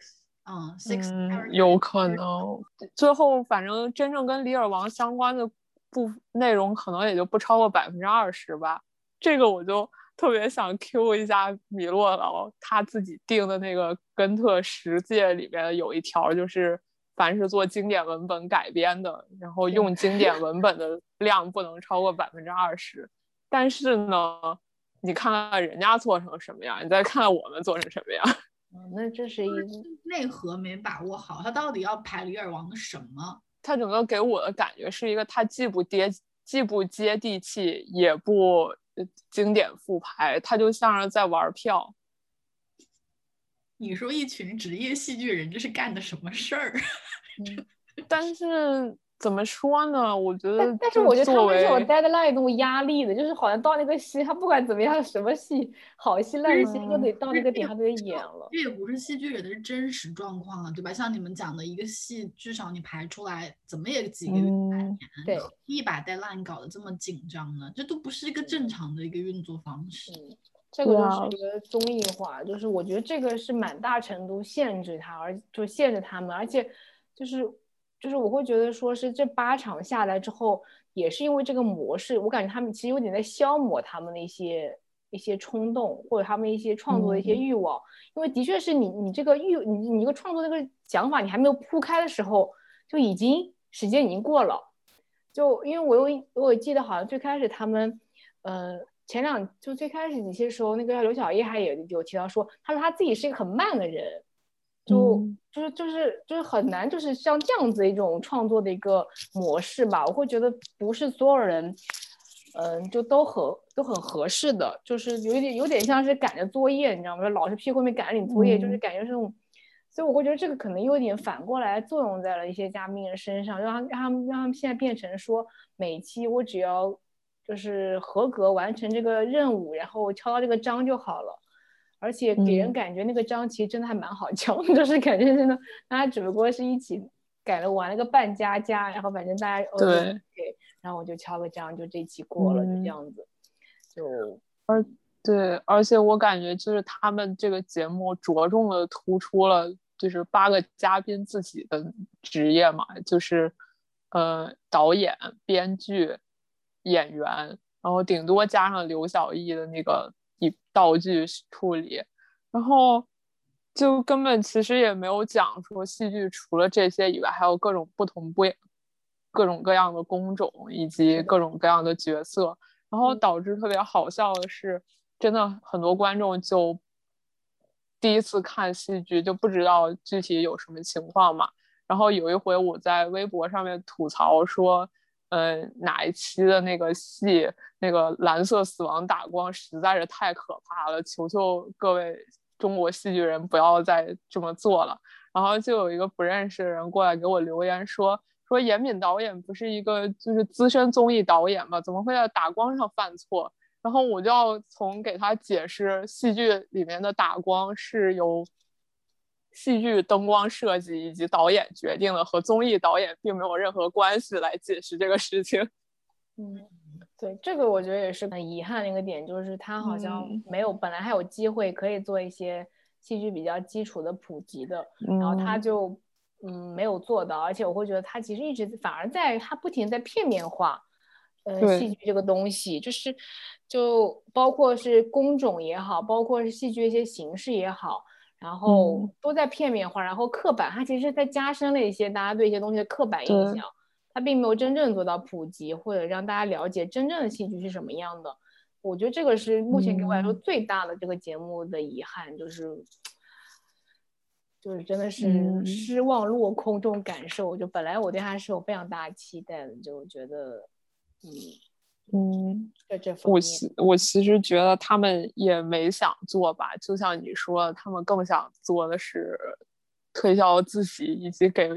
嗯，six 有可能，最后反正真正跟李尔王相关的部内容可能也就不超过百分之二十吧。这个我就特别想 Q 一下米洛劳他自己定的那个根特十诫里面有一条，就是凡是做经典文本改编的，然后用经典文本的量不能超过百分之二十。但是呢，你看看人家做成什么样，你再看看我们做成什么样。嗯那这是一内核没把握好，他到底要排里尔王的什么？他整个给我的感觉是一个，他既不接既不接地气，也不经典复排，他就像是在玩票。你说一群职业戏剧人这是干的什么事儿？但是。怎么说呢？我觉得，但是我觉得他们是有 deadline 那种压力的，就是好像到那个戏，他不管怎么样，什么戏好戏烂戏，都得到那个点，他都得演了。这也不是戏剧人的真实状况啊，对吧？像你们讲的一个戏，至少你排出来，怎么也几个月、半年，对，一把 deadline 搞得这么紧张呢？这都不是一个正常的一个运作方式。这个就是一个综艺化，就是我觉得这个是蛮大程度限制他，而就限制他们，而且就是。就是我会觉得说是这八场下来之后，也是因为这个模式，我感觉他们其实有点在消磨他们的一些一些冲动，或者他们一些创作的一些欲望。因为的确是你你这个欲你你这个创作这个想法，你还没有铺开的时候，就已经时间已经过了。就因为我有我记得好像最开始他们，呃，前两就最开始几期的时候，那个刘小叶还有有提到说，他说他自己是一个很慢的人。就就是就是就是很难，就是像这样子一种创作的一个模式吧。我会觉得不是所有人，嗯，就都合都很合适的，就是有点有点像是赶着作业，你知道吗？老师屁股后面赶着你作业，就是感觉是那种。所以我会觉得这个可能有点反过来作用在了一些嘉宾的身上，让他让他们让他们现在变成说，每期我只要就是合格完成这个任务，然后敲到这个章就好了。而且给人感觉那个章其实真的还蛮好敲，就是感觉真的，大家只不过是一起改了玩了个半家家，然后反正大家对，然后我就敲个章，就这期过了，就这样子。就而对，而且我感觉就是他们这个节目着重的突出了就是八个嘉宾自己的职业嘛，就是呃导演、编剧、演员，然后顶多加上刘晓毅的那个以道具处理，然后就根本其实也没有讲说戏剧除了这些以外，还有各种不同不各种各样的工种以及各种各样的角色，然后导致特别好笑的是，真的很多观众就第一次看戏剧就不知道具体有什么情况嘛。然后有一回我在微博上面吐槽说，呃，哪一期的那个戏那个蓝色死亡打光实在是太可怕了，求求各位中国戏剧人不要再这么做了。然后就有一个不认识的人过来给我留言说。说严敏导演不是一个就是资深综艺导演吗？怎么会在打光上犯错？然后我就要从给他解释戏剧里面的打光是由戏剧灯光设计以及导演决定了，和综艺导演并没有任何关系来解释这个事情。嗯，对，这个我觉得也是很遗憾的一个点，就是他好像没有本来还有机会可以做一些戏剧比较基础的普及的，然后他就。嗯，没有做到，而且我会觉得他其实一直反而在他不停在片面化，呃，戏剧这个东西，就是就包括是工种也好，包括是戏剧一些形式也好，然后都在片面化，然后刻板，它其实在加深了一些大家对一些东西的刻板印象，它并没有真正做到普及或者让大家了解真正的戏剧是什么样的。我觉得这个是目前给我来说最大的这个节目的遗憾，就是。就是真的是失望落空这种感受，就本来我对它是有非常大的期待的，就觉得，嗯嗯，在这方面，我其我其实觉得他们也没想做吧，就像你说，他们更想做的是推销自己，以及给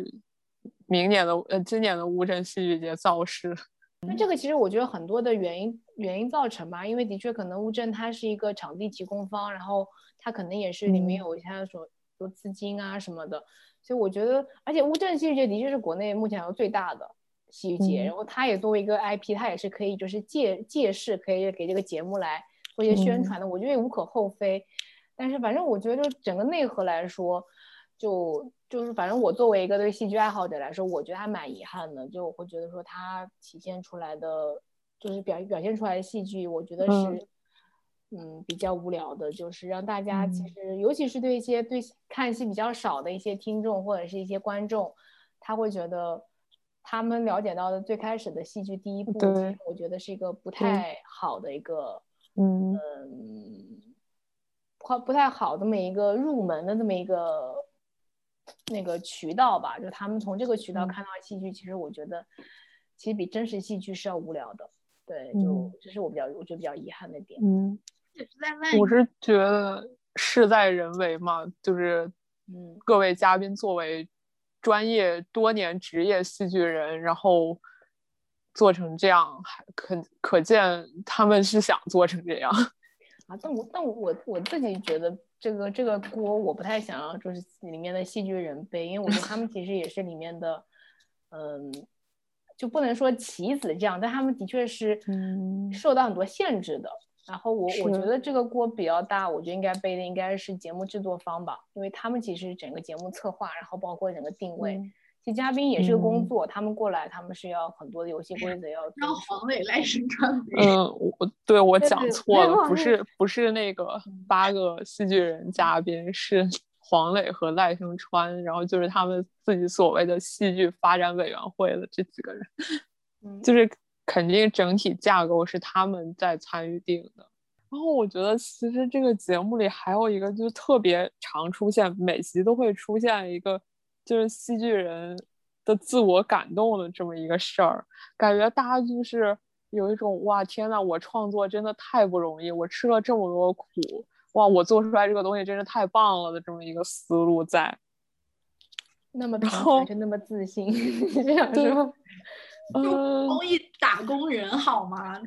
明年的呃今年的乌镇戏剧节造势。那这个其实我觉得很多的原因原因造成吧，因为的确可能乌镇它是一个场地提供方，然后它可能也是里面有他所。多资金啊什么的，所以我觉得，而且乌镇戏剧节的确是国内目前来说最大的戏剧节，然后它也作为一个 IP，它也是可以就是借借势可以给这个节目来做一些宣传的，我觉得也无可厚非。但是反正我觉得就整个内核来说，就就是反正我作为一个对戏剧爱好者来说，我觉得还蛮遗憾的，就我会觉得说它体现出来的就是表表现出来的戏剧，我觉得是。嗯，比较无聊的，就是让大家其实，尤其是对一些对看戏比较少的一些听众或者是一些观众，他会觉得他们了解到的最开始的戏剧第一部，我觉得是一个不太好的一个，嗯，不不太好这么一个入门的这么一个那个渠道吧。就他们从这个渠道看到戏剧，其实我觉得其实比真实戏剧是要无聊的。对，就这是我比较我觉得比较遗憾的点。嗯。我是觉得事在人为嘛，就是，嗯，各位嘉宾作为专业多年职业戏剧人，然后做成这样，还可可见他们是想做成这样。啊，但我但我我自己觉得这个这个锅我不太想要，就是里面的戏剧人背，因为我觉得他们其实也是里面的，嗯，就不能说棋子这样，但他们的确是受到很多限制的。然后我我觉得这个锅比较大，我觉得应该背的应该是节目制作方吧，因为他们其实整个节目策划，然后包括整个定位，其实嘉宾也是个工作，他们过来他们是要很多的游戏规则要。让黄磊赖声川。嗯，我对我讲错了，不是不是那个八个戏剧人嘉宾，是黄磊和赖声川，然后就是他们自己所谓的戏剧发展委员会的这几个人，就是。肯定整体架构是他们在参与定的。然后我觉得，其实这个节目里还有一个，就特别常出现，每集都会出现一个，就是戏剧人的自我感动的这么一个事儿。感觉大家就是有一种哇，天呐，我创作真的太不容易，我吃了这么多苦，哇，我做出来这个东西真是太棒了的这么一个思路在。那么平凡就那么自信，这样说。就公益打工人好吗？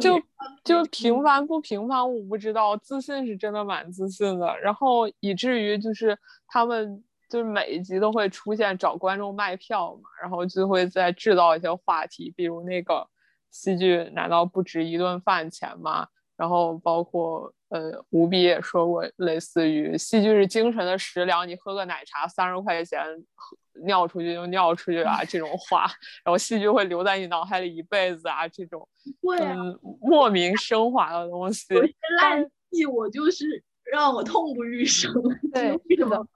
就就平凡不平凡我不知道，自信是真的蛮自信的。然后以至于就是他们就是每一集都会出现找观众卖票嘛，然后就会再制造一些话题，比如那个戏剧难道不值一顿饭钱吗？然后包括呃，吴比也说过类似于戏剧是精神的食粮，你喝个奶茶三十块钱，尿出去就尿出去啊 这种话，然后戏剧会留在你脑海里一辈子啊这种，嗯，莫名升华的东西。有些烂戏我就是。让我痛不欲生。对，是的，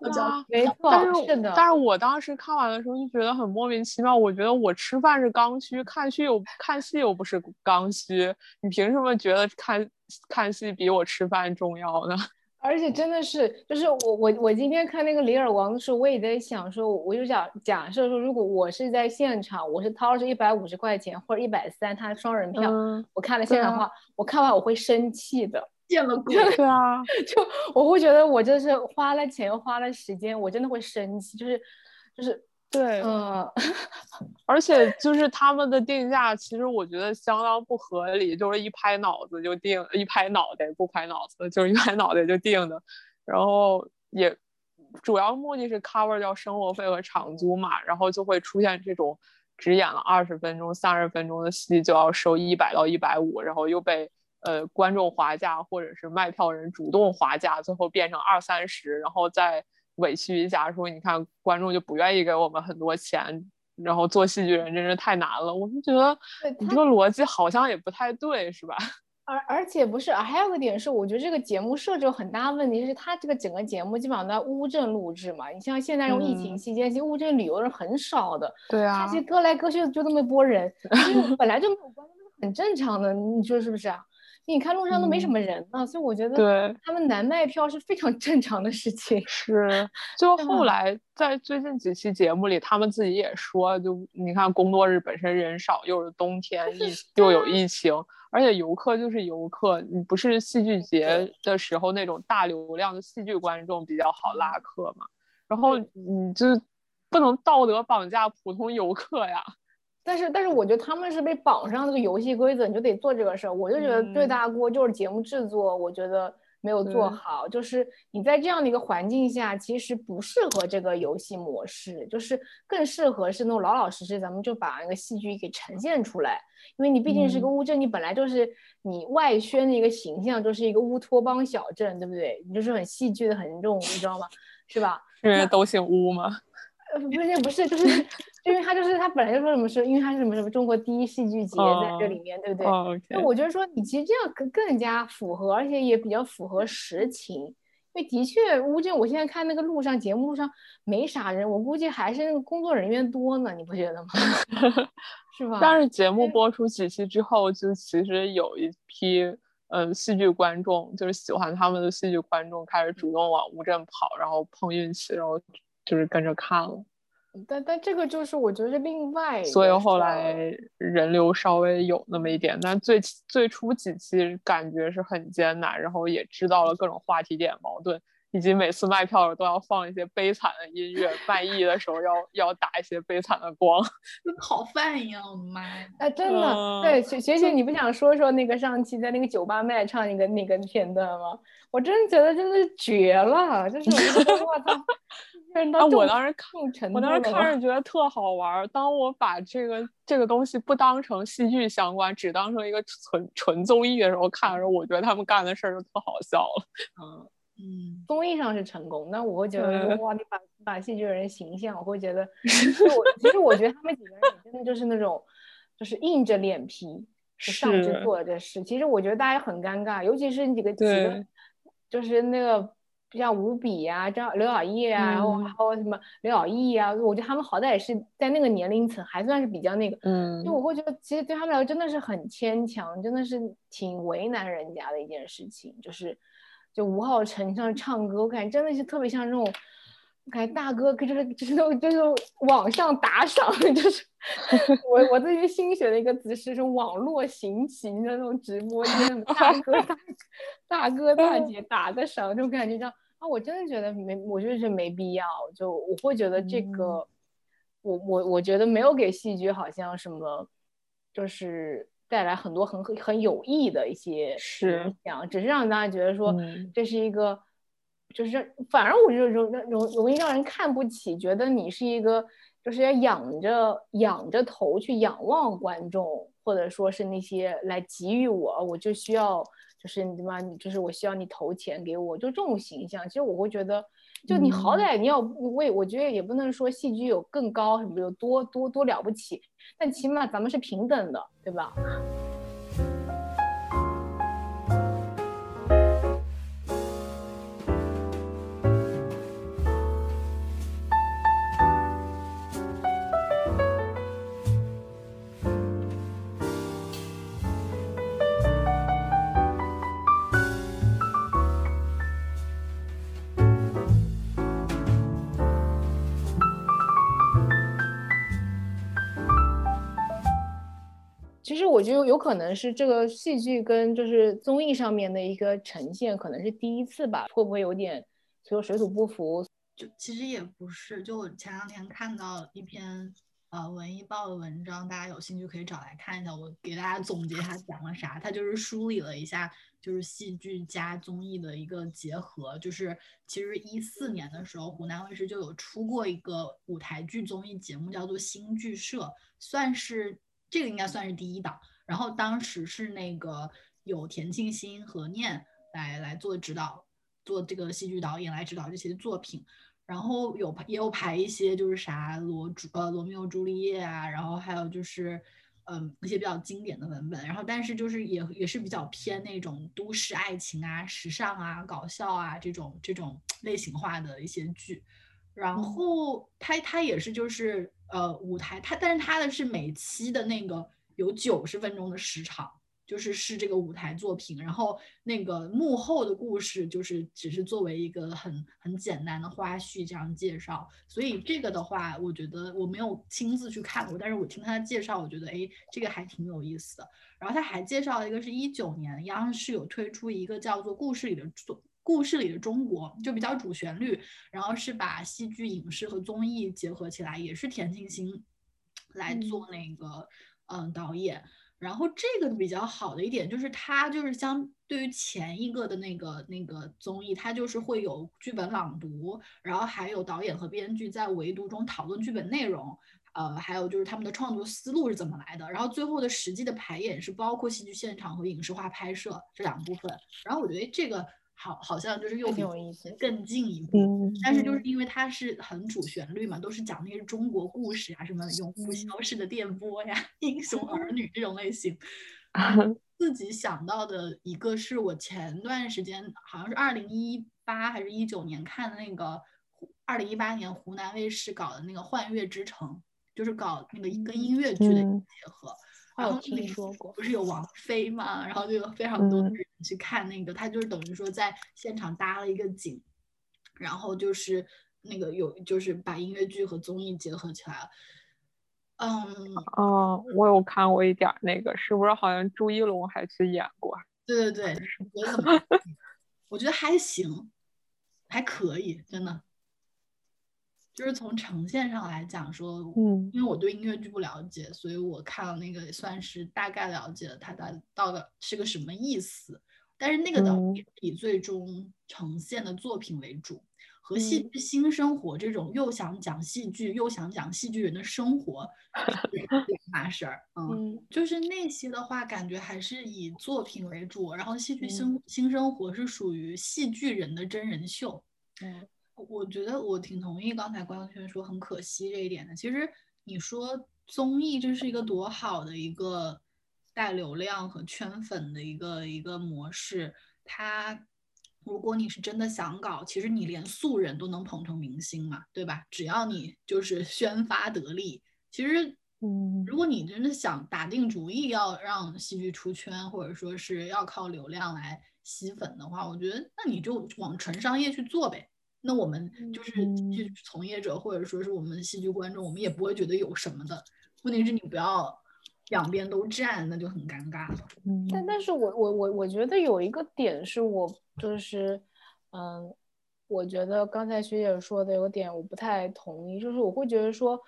没错，但是是的。但是我当时看完的时候就觉得很莫名其妙。我觉得我吃饭是刚需，看戏又看戏又不是刚需。你凭什么觉得看看戏比我吃饭重要呢？而且真的是，就是我我我今天看那个《李尔王》的时候，我也在想说，我就想假设说，如果我是在现场，我是掏着一百五十块钱或者一百三，他双人票，我看了现场的话，我看完我会生气的。见了鬼！对啊，就我会觉得我就是花了钱花了时间，我真的会生气，就是就是对，嗯，而且就是他们的定价，其实我觉得相当不合理，就是一拍脑子就定，一拍脑袋不拍脑子，就是一拍脑袋就定的，然后也主要目的是 cover 掉生活费和场租嘛，然后就会出现这种只演了二十分钟、三十分钟的戏就要收一百到一百五，然后又被。呃，观众划价或者是卖票人主动划价，最后变成二三十，然后再委屈一下说，你看观众就不愿意给我们很多钱，然后做戏剧人真是太难了。我就觉得你这个逻辑好像也不太对，是吧？而而且不是，还有个点是，我觉得这个节目设置有很大问题，是它这个整个节目基本上在乌镇录制嘛。你像现在这种疫情期间，其实乌镇旅游的人很少的。对啊。他其实割来割去就那么一拨人，本来就没有观众，很正常的，你说是不是啊？你看路上都没什么人呢，所以我觉得对。他们难卖票是非常正常的事情。是，就后来在最近几期节目里，他们自己也说，就你看工作日本身人少，又是冬天，疫又有疫。情，而且游客就是游客，你不是戏剧节的时候那种大流量的戏剧观众比较好拉客嘛，然后你就不能道德绑架普通游客呀。但是，但是我觉得他们是被绑上这个游戏规则，你就得做这个事儿。我就觉得最大锅就是节目制作，我觉得没有做好。就是你在这样的一个环境下，其实不适合这个游戏模式，就是更适合是那种老老实实，咱们就把那个戏剧给呈现出来。因为你毕竟是个乌镇，你本来就是你外宣的一个形象，就是一个乌托邦小镇，对不对？你就是很戏剧的很重，你知道吗？是吧？因为都姓乌吗？呃，不是，不是，就是，因为他就是他本来就说什么是，因为他是什么什么中国第一戏剧节在这里面，对不对？那我觉得说你其实这样更更加符合，而且也比较符合实情，因为的确乌镇，我现在看那个路上节目上没啥人，我估计还是那个工作人员多呢，你不觉得吗？是吧？但是节目播出几期之后，就其实有一批嗯戏剧观众，就是喜欢他们的戏剧观众，开始主动往乌镇跑，然后碰运气，然后。就是跟着看了，但但这个就是我觉得是另外，所以后来人流稍微有那么一点，但最最初几期感觉是很艰难，然后也知道了各种话题点矛盾，以及每次卖票都要放一些悲惨的音乐，卖艺的时候要要打一些悲惨的光，跟讨饭一样，我的妈呀！哎，真的，对学学姐，你不想说说那个上期在那个酒吧卖唱那个那个片段吗？我真的觉得真的是绝了，就是我 操！啊！我当时看，我当时看着觉得特好玩。当我把这个这个东西不当成戏剧相关，只当成一个纯纯综艺的时候看的时候，我觉得他们干的事儿就特好笑了。嗯 嗯，综艺上是成功，那我会觉得哇，你把把戏剧人形象，我会觉得，我其实我觉得他们几个人真的就是那种，就是硬着脸皮上去做这事。其实我觉得大家很尴尬，尤其是几个几个，就是那个。像吴比呀，张刘晓艺啊，然后还有什么刘晓毅啊，我觉得他们好歹也是在那个年龄层，还算是比较那个。嗯，就我会觉得，其实对他们来说真的是很牵强，真的是挺为难人家的一件事情。就是，就吴昊辰像唱歌，我感觉真的是特别像那种，我感觉大哥就是就是就是网上打赏，就是我我最近新学的一个词是说网络行情的那种直播间，大哥大大哥大姐打个赏，就感觉这样。啊，我真的觉得没，我就是没必要。就我会觉得这个，我我我觉得没有给戏剧好像什么，就是带来很多很很有益的一些影响，只是让大家觉得说这是一个，就是反而我就容容容容易让人看不起，觉得你是一个就是要仰着仰着头去仰望观众，或者说是那些来给予我，我就需要就是你妈，就是我需要你投钱给我，就这种形象。其实我会觉得，就你好歹你要为，我觉得也不能说戏剧有更高什么有多多多了不起，但起码咱们是平等的，对吧？我觉得有可能是这个戏剧跟就是综艺上面的一个呈现，可能是第一次吧，会不会有点就水土不服？就其实也不是，就我前两天看到一篇呃文艺报的文章，大家有兴趣可以找来看一下。我给大家总结他讲了啥，他就是梳理了一下，就是戏剧加综艺的一个结合。就是其实一四年的时候，湖南卫视就有出过一个舞台剧综艺节目，叫做《新剧社》，算是。这个应该算是第一档，然后当时是那个有田沁鑫和念来来做指导，做这个戏剧导演来指导这些作品，然后有也有排一些就是啥罗朱呃罗密欧朱丽叶啊，然后还有就是嗯一些比较经典的文本，然后但是就是也也是比较偏那种都市爱情啊、时尚啊、搞笑啊这种这种类型化的一些剧。然后他他也是就是呃舞台他但是他的是每期的那个有九十分钟的时长，就是是这个舞台作品，然后那个幕后的故事就是只是作为一个很很简单的花絮这样介绍，所以这个的话，我觉得我没有亲自去看过，但是我听他的介绍，我觉得哎这个还挺有意思的。然后他还介绍了一个是一九年央视有推出一个叫做《故事里的作》。故事里的中国就比较主旋律，然后是把戏剧、影视和综艺结合起来，也是田沁鑫来做那个嗯导演。然后这个比较好的一点就是，它就是相对于前一个的那个那个综艺，它就是会有剧本朗读，然后还有导演和编剧在围读中讨论剧本内容，呃，还有就是他们的创作思路是怎么来的。然后最后的实际的排演是包括戏剧现场和影视化拍摄这两部分。然后我觉得这个。好，好像就是又挺有意思，更进一步。但是就是因为它是很主旋律嘛，都是讲那些中国故事啊，什么永不消逝的电波呀、英雄儿 女这种类型。自己想到的一个是我前段时间好像是二零一八还是一九年看的那个，二零一八年湖南卫视搞的那个《幻乐之城》，就是搞那个跟音乐剧的结合。然后听说过，不是有王菲嘛？然后就有非常多的人去看那个，他就是等于说在现场搭了一个景，然后就是那个有就是把音乐剧和综艺结合起来了。嗯，哦，我有看过一点那个，是不是好像朱一龙还去演过？对对对？我觉得还行，还可以，真的。就是从呈现上来讲说，嗯，因为我对音乐剧不了解，所以我看了那个算是大概了解了它的到底是个什么意思。但是那个导演以最终呈现的作品为主，和戏剧新生活这种又想讲戏剧又想讲戏剧人的生活两码事儿。嗯，就是那些的话，感觉还是以作品为主，然后戏剧新新生活是属于戏剧人的真人秀。嗯。我觉得我挺同意刚才关轩说很可惜这一点的。其实你说综艺这是一个多好的一个带流量和圈粉的一个一个模式，它如果你是真的想搞，其实你连素人都能捧成明星嘛，对吧？只要你就是宣发得力，其实，嗯，如果你真的想打定主意要让戏剧出圈，或者说是要靠流量来吸粉的话，我觉得那你就往纯商业去做呗。那我们就是戏剧从业者，或者说是我们戏剧观众，我们也不会觉得有什么的。问题是你不要两边都站，那就很尴尬了。但但是我我我我觉得有一个点是我就是，嗯，我觉得刚才学姐说的有点我不太同意，就是我会觉得说，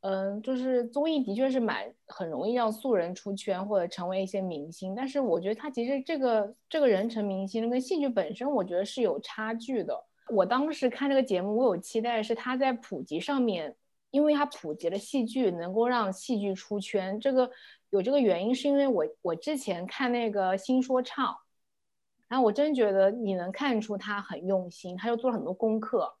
嗯，就是综艺的确是蛮很容易让素人出圈或者成为一些明星，但是我觉得他其实这个这个人成明星跟戏剧本身，我觉得是有差距的。我当时看这个节目，我有期待是他在普及上面因为他普及了戏剧，能够让戏剧出圈。这个有这个原因，是因为我我之前看那个新说唱，然后我真觉得你能看出他很用心，他又做了很多功课。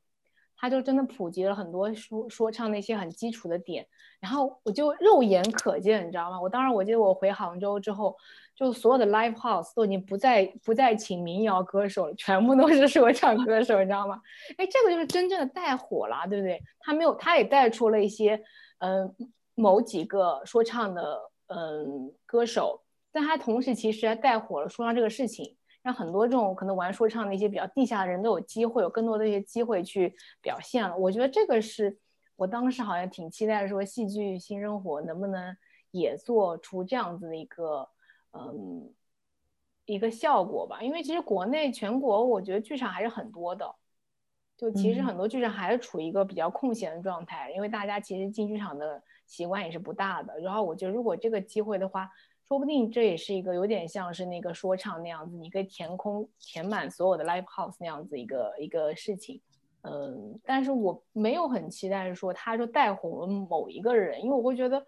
他就真的普及了很多说说唱那些很基础的点，然后我就肉眼可见，你知道吗？我当时我记得我回杭州之后，就所有的 live house 都已经不再不再请民谣歌手了，全部都是说唱歌手，你知道吗？哎，这个就是真正的带火了，对不对？他没有，他也带出了一些嗯某几个说唱的嗯歌手，但他同时其实还带火了说唱这个事情。让很多这种可能玩说唱的一些比较地下的人都有机会，有更多的一些机会去表现了。我觉得这个是我当时好像挺期待，说戏剧新生活能不能也做出这样子的一个嗯一个效果吧。因为其实国内全国我觉得剧场还是很多的，就其实很多剧场还是处于一个比较空闲的状态，因为大家其实进剧场的习惯也是不大的。然后我觉得如果这个机会的话。说不定这也是一个有点像是那个说唱那样子，你可以填空填满所有的 live house 那样子一个一个事情，嗯，但是我没有很期待说他就带红了某一个人，因为我会觉得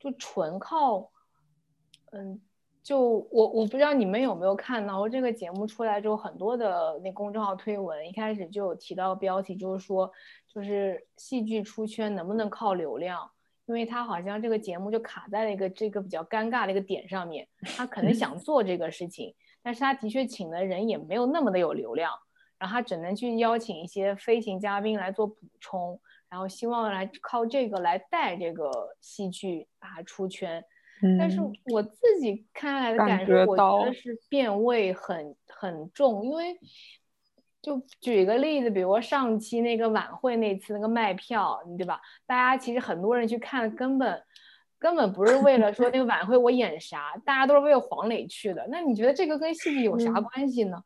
就纯靠，嗯，就我我不知道你们有没有看到这个节目出来之后，很多的那公众号推文一开始就有提到标题，就是说就是戏剧出圈能不能靠流量。因为他好像这个节目就卡在了一个这个比较尴尬的一个点上面，他可能想做这个事情，但是他的确请的人也没有那么的有流量，然后他只能去邀请一些飞行嘉宾来做补充，然后希望来靠这个来带这个戏剧把它出圈。但是我自己看下来的感受，我觉得是变味很很重，因为。就举个例子，比如上期那个晚会那次那个卖票，对吧？大家其实很多人去看，根本根本不是为了说那个晚会我演啥，大家都是为了黄磊去的。那你觉得这个跟戏剧有啥关系呢？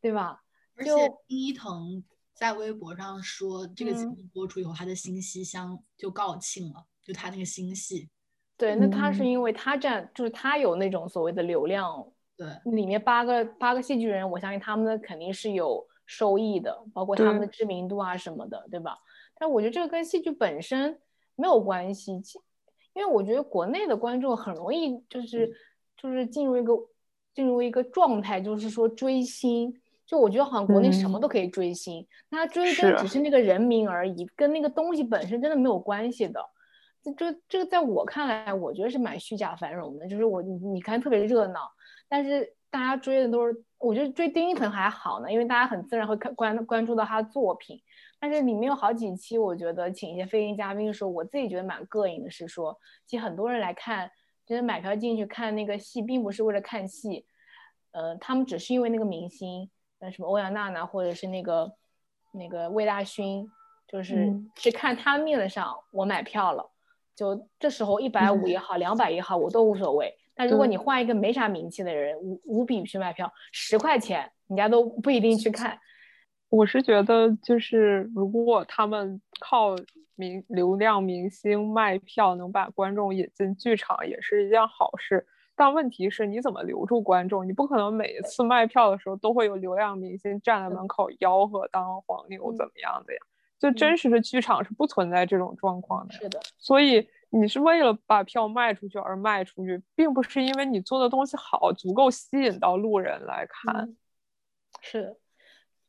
对吧？而且丁一腾在微博上说，这个节目播出以后，他的新戏相就告罄了，就他那个新戏。对，那他是因为他占，就是他有那种所谓的流量。对，里面八个八个戏剧人，我相信他们的肯定是有。收益的，包括他们的知名度啊什么的，对吧？但我觉得这个跟戏剧本身没有关系，因为我觉得国内的观众很容易就是就是进入一个进入一个状态，就是说追星。就我觉得好像国内什么都可以追星，那追的只是那个人名而已，跟那个东西本身真的没有关系的。这这这个在我看来，我觉得是蛮虚假繁荣的。就是我你你看特别热闹，但是大家追的都是。我觉得追丁一腾还好呢，因为大家很自然会看关关注到他的作品。但是里面有好几期，我觉得请一些飞行嘉宾的时候，我自己觉得蛮膈应的。是说，其实很多人来看，就是买票进去看那个戏，并不是为了看戏，呃，他们只是因为那个明星，呃，什么欧阳娜娜或者是那个那个魏大勋，就是是看他面子上我买票了，就这时候一百五也好，两百也好，我都无所谓。但如果你换一个没啥名气的人，无无比去卖票，十块钱人家都不一定去看。我是觉得，就是如果他们靠明流量明星卖票能把观众引进剧场，也是一件好事。但问题是，你怎么留住观众？你不可能每一次卖票的时候都会有流量明星站在门口吆喝当黄牛怎么样的呀？就真实的剧场是不存在这种状况的。是的，所以。你是为了把票卖出去而卖出去，并不是因为你做的东西好，足够吸引到路人来看。是，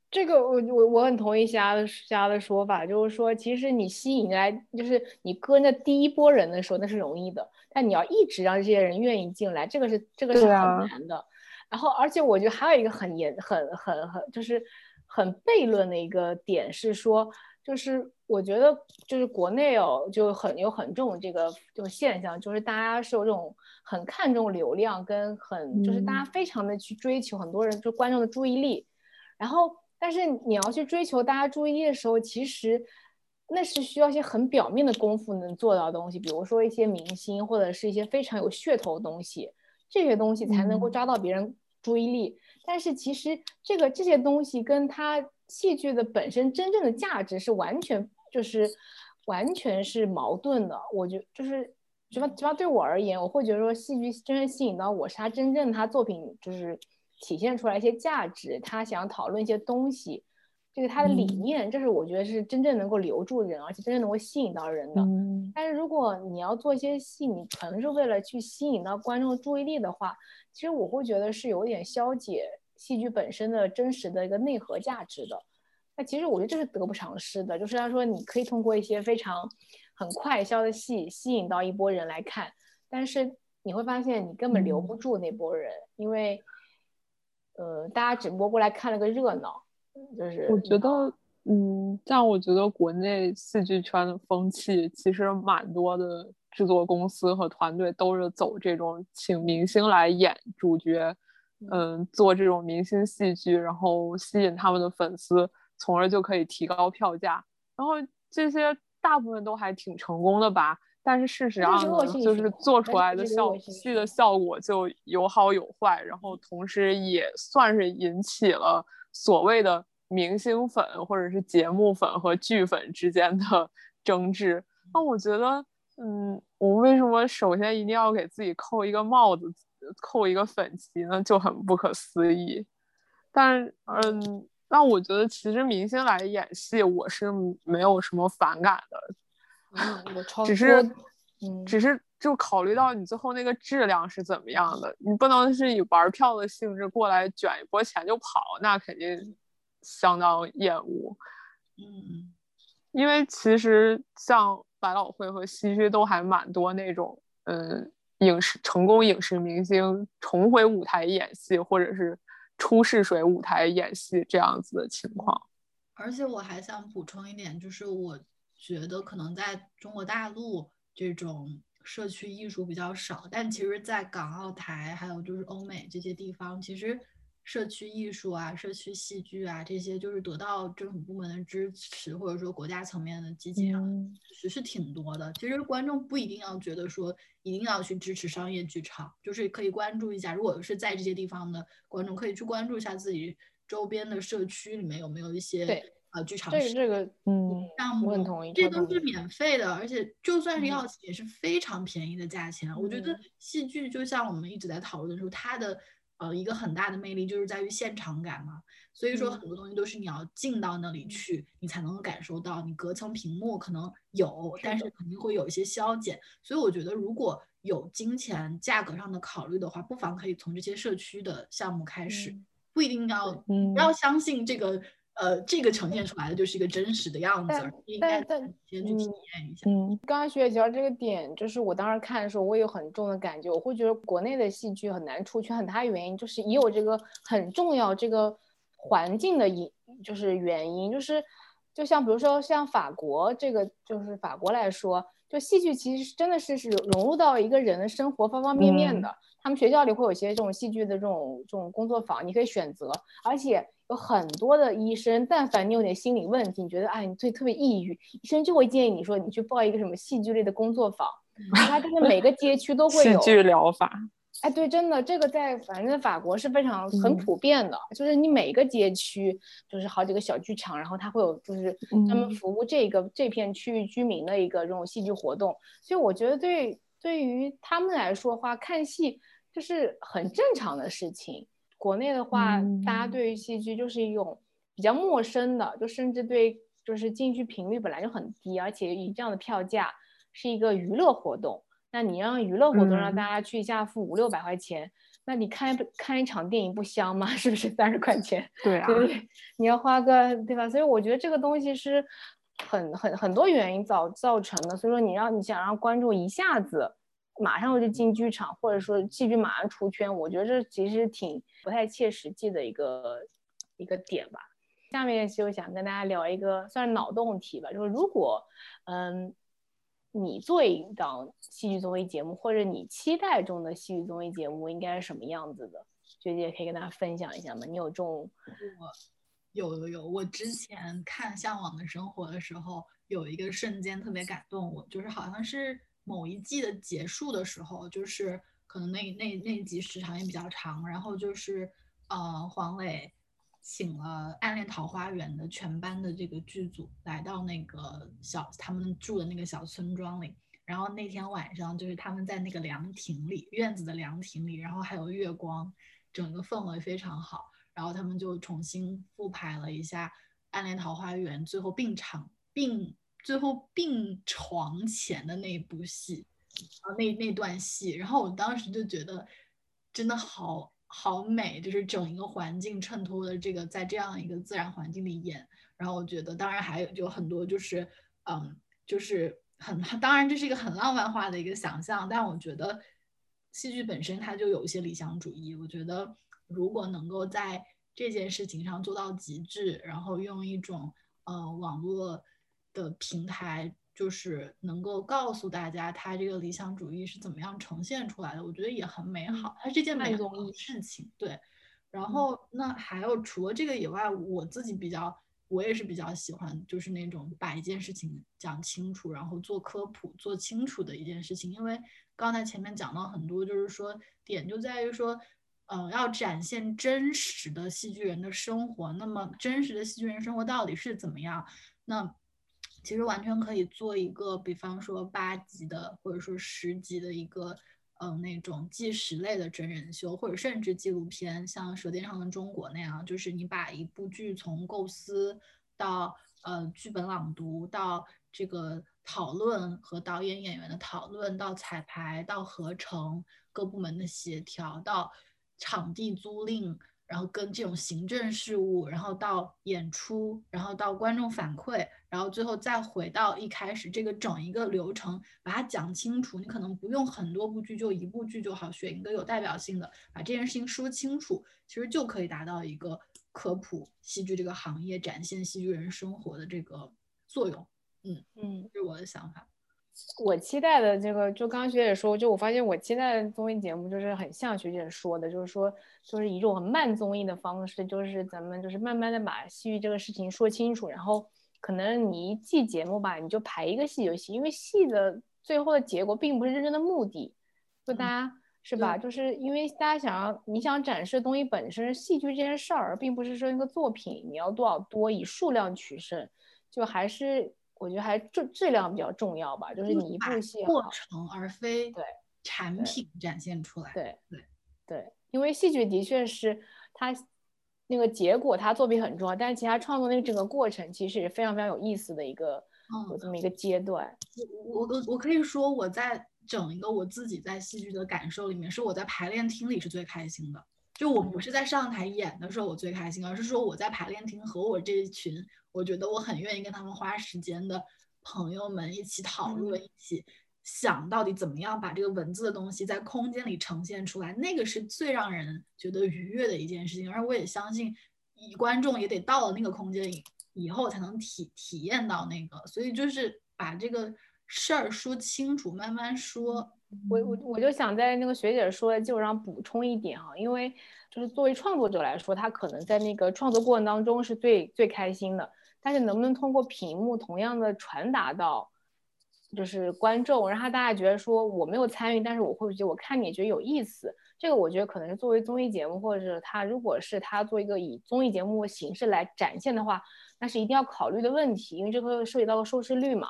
这个我我我很同意虾的虾的说法，就是说，其实你吸引来，就是你跟着第一波人的时候，那是容易的，但你要一直让这些人愿意进来，这个是这个是很难的。然后，而且我觉得还有一个很严、很很很就是很悖论的一个点是说。就是我觉得，就是国内哦，就很有很重这个就现象，就是大家是有这种很看重流量，跟很就是大家非常的去追求很多人就观众的注意力，然后但是你要去追求大家注意力的时候，其实那是需要一些很表面的功夫能做到的东西，比如说一些明星或者是一些非常有噱头的东西，这些东西才能够抓到别人注意力。但是其实这个这些东西跟他。戏剧的本身真正的价值是完全就是完全是矛盾的。我觉就是，起码起码对我而言，我会觉得说戏剧真正吸引到我是他真正他作品就是体现出来一些价值，他想讨论一些东西，这个他的理嗯念，这是我觉得是真正能够留住人，而且真正能够吸引到人的。嗯但是如果你要做一些戏，你纯是为了去吸引到观众注意力的话，其实我会觉得是有点消解戏剧本身的真实的一个内核价值的。那其实我觉得这是得不偿失的，就是他说你可以通过一些非常很快消的戏吸引到一波人来看，但是你会发现你根本留不住那波人，因为呃大家只不过过来看了个热闹，就是我觉得，嗯，这样我觉得国内戏剧圈的风气其实蛮多的，制作公司和团队都是走这种请明星来演主角，嗯，做这种明星戏剧，然后吸引他们的粉丝，从而就可以提高票价。然后这些大部分都还挺成功的吧。但是事实上就是做出来的效戏的效果就有好有坏，然后同时也算是引起了所谓的明星粉或者是节目粉和剧粉之间的争执。那我觉得，嗯，我为什么首先一定要给自己扣一个帽子，扣一个粉旗呢？就很不可思议。但嗯，那我觉得其实明星来演戏，我是没有什么反感的。嗯，我超只是嗯只是就考虑到你最后那个质量是怎么样的，你不能是以玩票的性质过来卷一波钱就跑，那肯定相当厌恶。嗯，因为其实像百老汇和西区都还蛮多那种，嗯，影视成功影视明星重回舞台演戏，或者是出试水舞台演戏这样子的情况。而且我还想补充一点，就是我觉得可能在中国大陆这种社区艺术比较少，但其实，在港澳台还有就是欧美这些地方，其实社区艺术啊、社区戏剧啊这些，就是得到政府部门的支持，或者说国家层面的积极上嗯支持是挺多的。其实观众不一定要觉得说一定要去支持商业剧场，就是可以关注一下，如果是在这些地方的观众，可以去关注一下自己周边的社区里面有没有一些对呃剧场室这个这个嗯项目，我很同意这都是免费的，而且就算是嗯要钱也是非常便宜的价钱。我觉得嗯戏剧就像我们一直在讨论的时候，它的呃一个很大的魅力就是在于现场感嘛。所以说嗯很多东西都是你要进到那里去，你才能够感受到。你隔层屏幕可能有，但是肯定会有一些消减。所以我觉得如果有金钱价格上的考虑的话，不妨可以从这些社区的项目开始，嗯不一定要嗯不要相信这个呃这个呈现出来的就是一个真实的样子，应该但但先去体嗯验一下。嗯刚刚学姐提到这个点，就是我当时看的时候，我有很重的感觉。我会觉得国内的戏剧很难出圈，很大原因就是也有这个很重要这个环境的因，就是原因，就是就像比如说像法国这个，就是法国来说，就戏剧其实真的是是融入到一个人的生活方方面面的。他们学校里会有一些这种戏剧的这种这种工作坊，你可以选择，而且有很多的医生，但凡你有点心理问题，你觉得哎你最特别抑郁，医生就会建议你说你去报一个什么戏剧类的工作坊，他真的每个街区都会有。戏剧疗法，哎，对，真的，这个在反正法国是非常很嗯普遍的，就是你每个街区就是好几个小剧场，然后它会有就是专门嗯服务这个这片区域居民的一个这种戏剧活动，所以我觉得对对于他们来说的话，看戏就是很正常的事情。国内的话，大家嗯对于戏剧就是一种比较陌生的，就甚至对就是进去频率本来就很低，而且以这样的票价是一个娱乐活动。那你让娱乐活动让嗯大家去一下付五六百块钱，那你看看一场电影不香吗？是不是三十块钱？对啊？你要花个对吧？所以我觉得这个东西是很很很多原因造造成的。所以说你让你想让观众一下子马上就进剧场，或者说戏剧马上出圈，我觉得这其实挺不太切实际的一个一个点吧。下面就想跟大家聊一个算是脑洞题吧，就是如果嗯你做一档戏剧综艺节目，或者你期待中的戏剧综艺节目应该是什么样子的？学姐可以跟大家分享一下吗？你有这种我有有有，我之前看《向往的生活》的时候，有一个瞬间特别感动我，就是好像是某一季的结束的时候，就是可能那那那集时长也比较长，然后就是呃黄磊请了《暗恋桃花源》的全班的这个剧组来到那个小他们住的那个小村庄里，然后那天晚上就是他们在那个凉亭里，院子的凉亭里，然后还有月光，整个氛围非常好。然后他们就重新复排了一下，暗恋桃花源最后并场并最后病床前的那一部戏，啊那那段戏，然后我当时就觉得真的好好美，就是整一个环境衬托的这个在这样一个自然环境里演，然后我觉得当然还有就很多就是嗯就是很当然这是一个很浪漫化的一个想象，但我觉得戏剧本身它就有一些理想主义，我觉得如果能够在这件事情上做到极致，然后用一种呃网络的平台，就是能够告诉大家他这个理想主义是怎么样呈现出来的，我觉得也很美好，它是件美好的事情。对，然后那还有除了这个以外，我自己比较，我也是比较喜欢，就是那种把一件事情讲清楚，然后做科普做清楚的一件事情，因为刚才前面讲到很多，就是说点就在于说。呃，要展现真实的戏剧人的生活，那么真实的戏剧人生活到底是怎么样？那其实完全可以做一个，比方说八集的，或者说十集的一个，嗯，那种纪实类的真人秀，或者甚至纪录片，像《舌尖上的中国》那样，就是你把一部剧从构思到呃剧本朗读，到这个讨论和导演演员的讨论，到彩排，到合成各部门的协调，到场地租赁，然后跟这种行政事务，然后到演出，然后到观众反馈，然后最后再回到一开始这个整一个流程，把它讲清楚。你可能不用很多部剧，就一部剧就好，选一个有代表性的，把这件事情说清楚，其实就可以达到一个科普戏剧这个行业、展现戏剧人生活的这个作用。嗯嗯，这是我的想法。我期待的这个，就刚刚学姐说，就我发现我期待的综艺节目就是很像学姐说的，就是说，就是以一种很慢综艺的方式，就是咱们就是慢慢的把戏剧这个事情说清楚，然后可能你一季节目吧，你就排一个戏就行，因为戏的最后的结果并不是真正的目的，就大家是吧？就是因为大家想要你想展示的东西本身，戏剧这件事儿，并不是说一个作品你要多少多以数量取胜，就还是。我觉得还质质量比较重要吧，就是你一部戏过程而非对产品展现出来。对对对，因为戏剧的确是它那个结果，他作品很重要，但是其他创作那个整个过程其实是非常非常有意思的一个有这么一个阶段。我我我可以说我在整一个我自己在戏剧的感受里面，是我在排练厅里是最开心的。就我不是在上台演的时候我最开心，而是说我在排练厅和我这一群。我觉得我很愿意跟他们花时间的朋友们一起讨论，一起想到底怎么样把这个文字的东西在空间里呈现出来，那个是最让人觉得愉悦的一件事情。而我也相信，观众也得到了那个空间以以后才能体体验到那个。所以就是把这个事儿说清楚，慢慢说。我我我就想在那个学姐说的基础上补充一点哈，因为就是作为创作者来说，他可能在那个创作过程当中是最最开心的。但是能不能通过屏幕同样的传达到，就是观众，然后大家觉得说我没有参与，但是我会觉得我看你觉得有意思。这个我觉得可能是作为综艺节目，或者是他如果是他做一个以综艺节目形式来展现的话，那是一定要考虑的问题，因为这个涉及到个收视率嘛，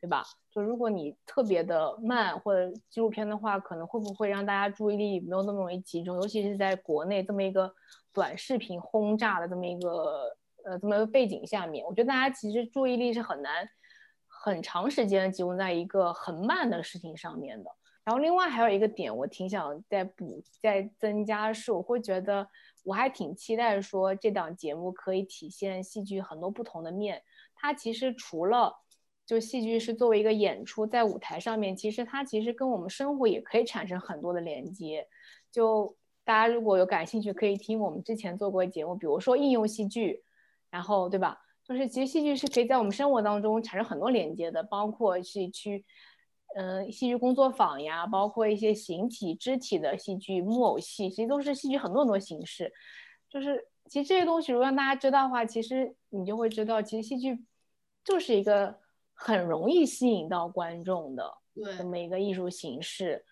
对吧？就如果你特别的慢或者纪录片的话，可能会不会让大家注意力没有那么容易集中，尤其是在国内这么一个短视频轰炸的这么一个。呃，这么一个背景下面，我觉得大家其实注意力是很难很长时间集中在一个很慢的事情上面的。然后另外还有一个点，我挺想再补再增加是，我会觉得我还挺期待说这档节目可以体现戏剧很多不同的面。它其实除了就戏剧是作为一个演出在舞台上面，其实它其实跟我们生活也可以产生很多的连接。就大家如果有感兴趣，可以听我们之前做过节目，比如说应用戏剧。然后，对吧？就是其实戏剧是可以在我们生活当中产生很多连接的，包括是去，嗯，戏剧工作坊呀，包括一些形体、肢体的戏剧、木偶戏，其实都是戏剧很多很多形式。就是其实这些东西，如果让大家知道的话，其实你就会知道，其实戏剧就是一个很容易吸引到观众的这么一个艺术形式。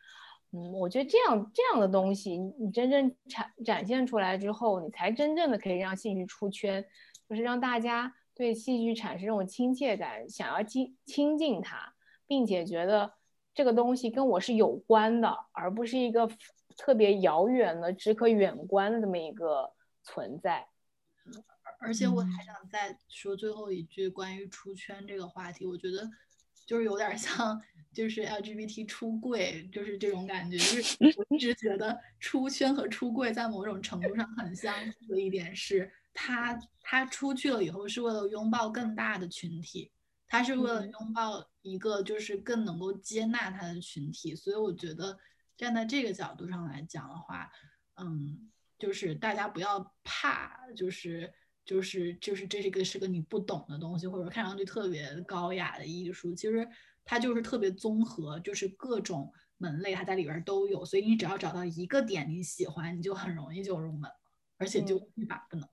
嗯，我觉得这样这样的东西，你真正展展现出来之后，你才真正的可以让戏剧出圈。就是让大家对戏剧产生这种亲切感，想要亲亲近它，并且觉得这个东西跟我是有关的，而不是一个特别遥远的、只可远观的这么一个存在。而且我还想再说最后一句关于出圈这个话题，我觉得就是有点像就是 LGBT 出柜，就是这种感觉。就是 我一直觉得出圈和出柜在某种程度上很相似的一点是，他他出去了以后是为了拥抱更大的群体，他是为了拥抱一个就是更能够接纳他的群体。所以我觉得站在这个角度上来讲的话，嗯，就是大家不要怕，就是。就是就是这是个是个你不懂的东西，或者看上去特别高雅的艺术，其实它就是特别综合，就是各种门类它在里边都有，所以你只要找到一个点你喜欢，你就很容易就入门了，而且就一把不能。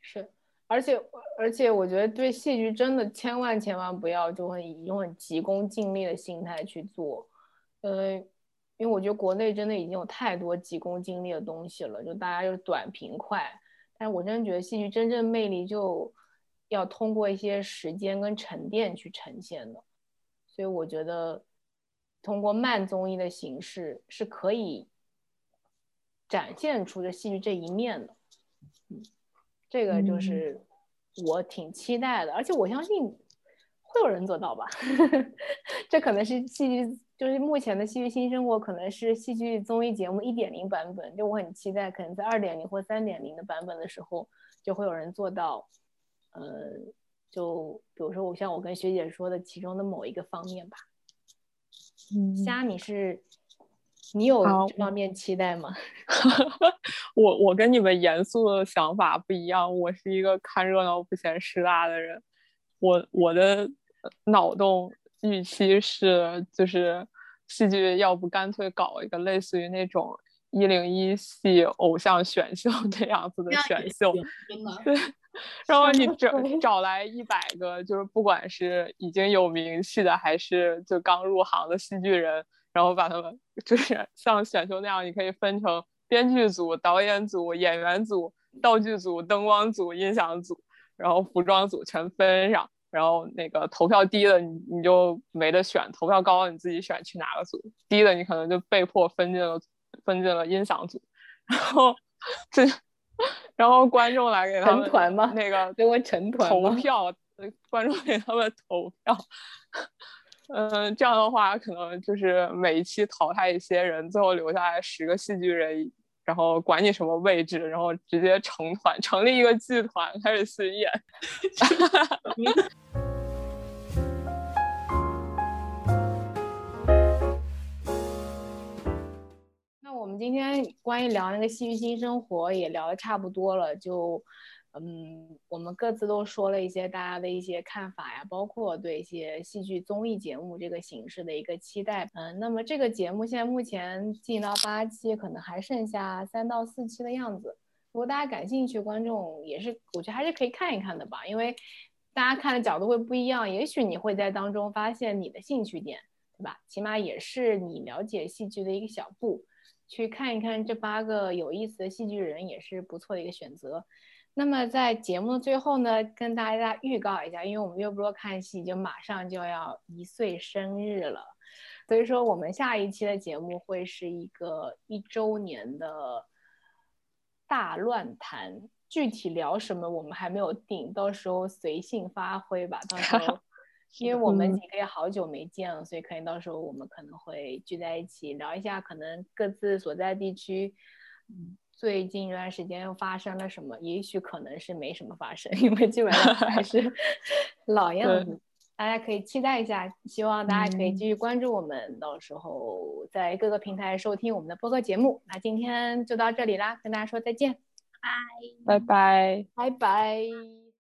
是，而且而且我觉得对戏剧真的千万千万不要就会以用很急功近利的心态去做，呃，因为我觉得国内真的已经有太多急功近利的东西了，就大家就短平快。但是我真的觉得戏剧真正魅力就要通过一些时间跟沉淀去呈现的，所以我觉得通过慢综艺的形式是可以展现出这戏剧这一面的。嗯，这个就是我挺期待的，而且我相信会有人做到吧。这可能是戏剧。就是目前的戏剧新生活可能是戏剧综艺节目一点零版本，就我很期待，可能在二点零或三点零的版本的时候，就会有人做到，呃，就比如说我像我跟学姐说的其中的某一个方面吧。嗯，虾，你是你有这方面期待吗？我我跟你们严肃的想法不一样，我是一个看热闹不嫌事大的人，我我的脑洞。预期是，就是戏剧要不干脆搞一个类似于那种一零一系偶像选秀这样子的选秀，对，然后你 找找来一百个，就是不管是已经有名气的，还是就刚入行的戏剧人，然后把他们就是 像选秀那样，你可以分成编剧组、导演组、演员组、道具组、灯光组、音响组，然后服装组全分上。然后那个投票低的你你就没得选，投票高的你自己选去哪个组，低的你可能就被迫分进了分进了音响组，然后 这然后观众来给他们团吗？那个给我成团投票，观众给他们投票，嗯，这样的话可能就是每一期淘汰一些人，最后留下来十个戏剧人。然后管你什么位置，然后直接成团，成立一个剧团开始巡演。那我们今天关于聊那个戏剧新生活也聊的差不多了，就。嗯，我们各自都说了一些大家的一些看法呀，包括对一些戏剧综艺节目这个形式的一个期待。嗯，那么这个节目现在目前进到八期，可能还剩下三到四期的样子。如果大家感兴趣，观众也是，我觉得还是可以看一看的吧，因为大家看的角度会不一样，也许你会在当中发现你的兴趣点，对吧？起码也是你了解戏剧的一个小步。去看一看这八个有意思的戏剧人，也是不错的一个选择。那么在节目的最后呢，跟大家预告一下，因为我们月不落看戏就马上就要一岁生日了，所以说我们下一期的节目会是一个一周年的大乱谈，具体聊什么我们还没有定，到时候随性发挥吧。到时候，因为我们几个也好久没见了，所以可能到时候我们可能会聚在一起聊一下，可能各自所在地区，嗯。最近一段时间又发生了什么？也许可能是没什么发生，因为基本上还是 老样子。大家可以期待一下，希望大家可以继续关注我们，到时候在各个平台收听我们的播客节目。那今天就到这里啦，跟大家说再见，拜拜，拜拜。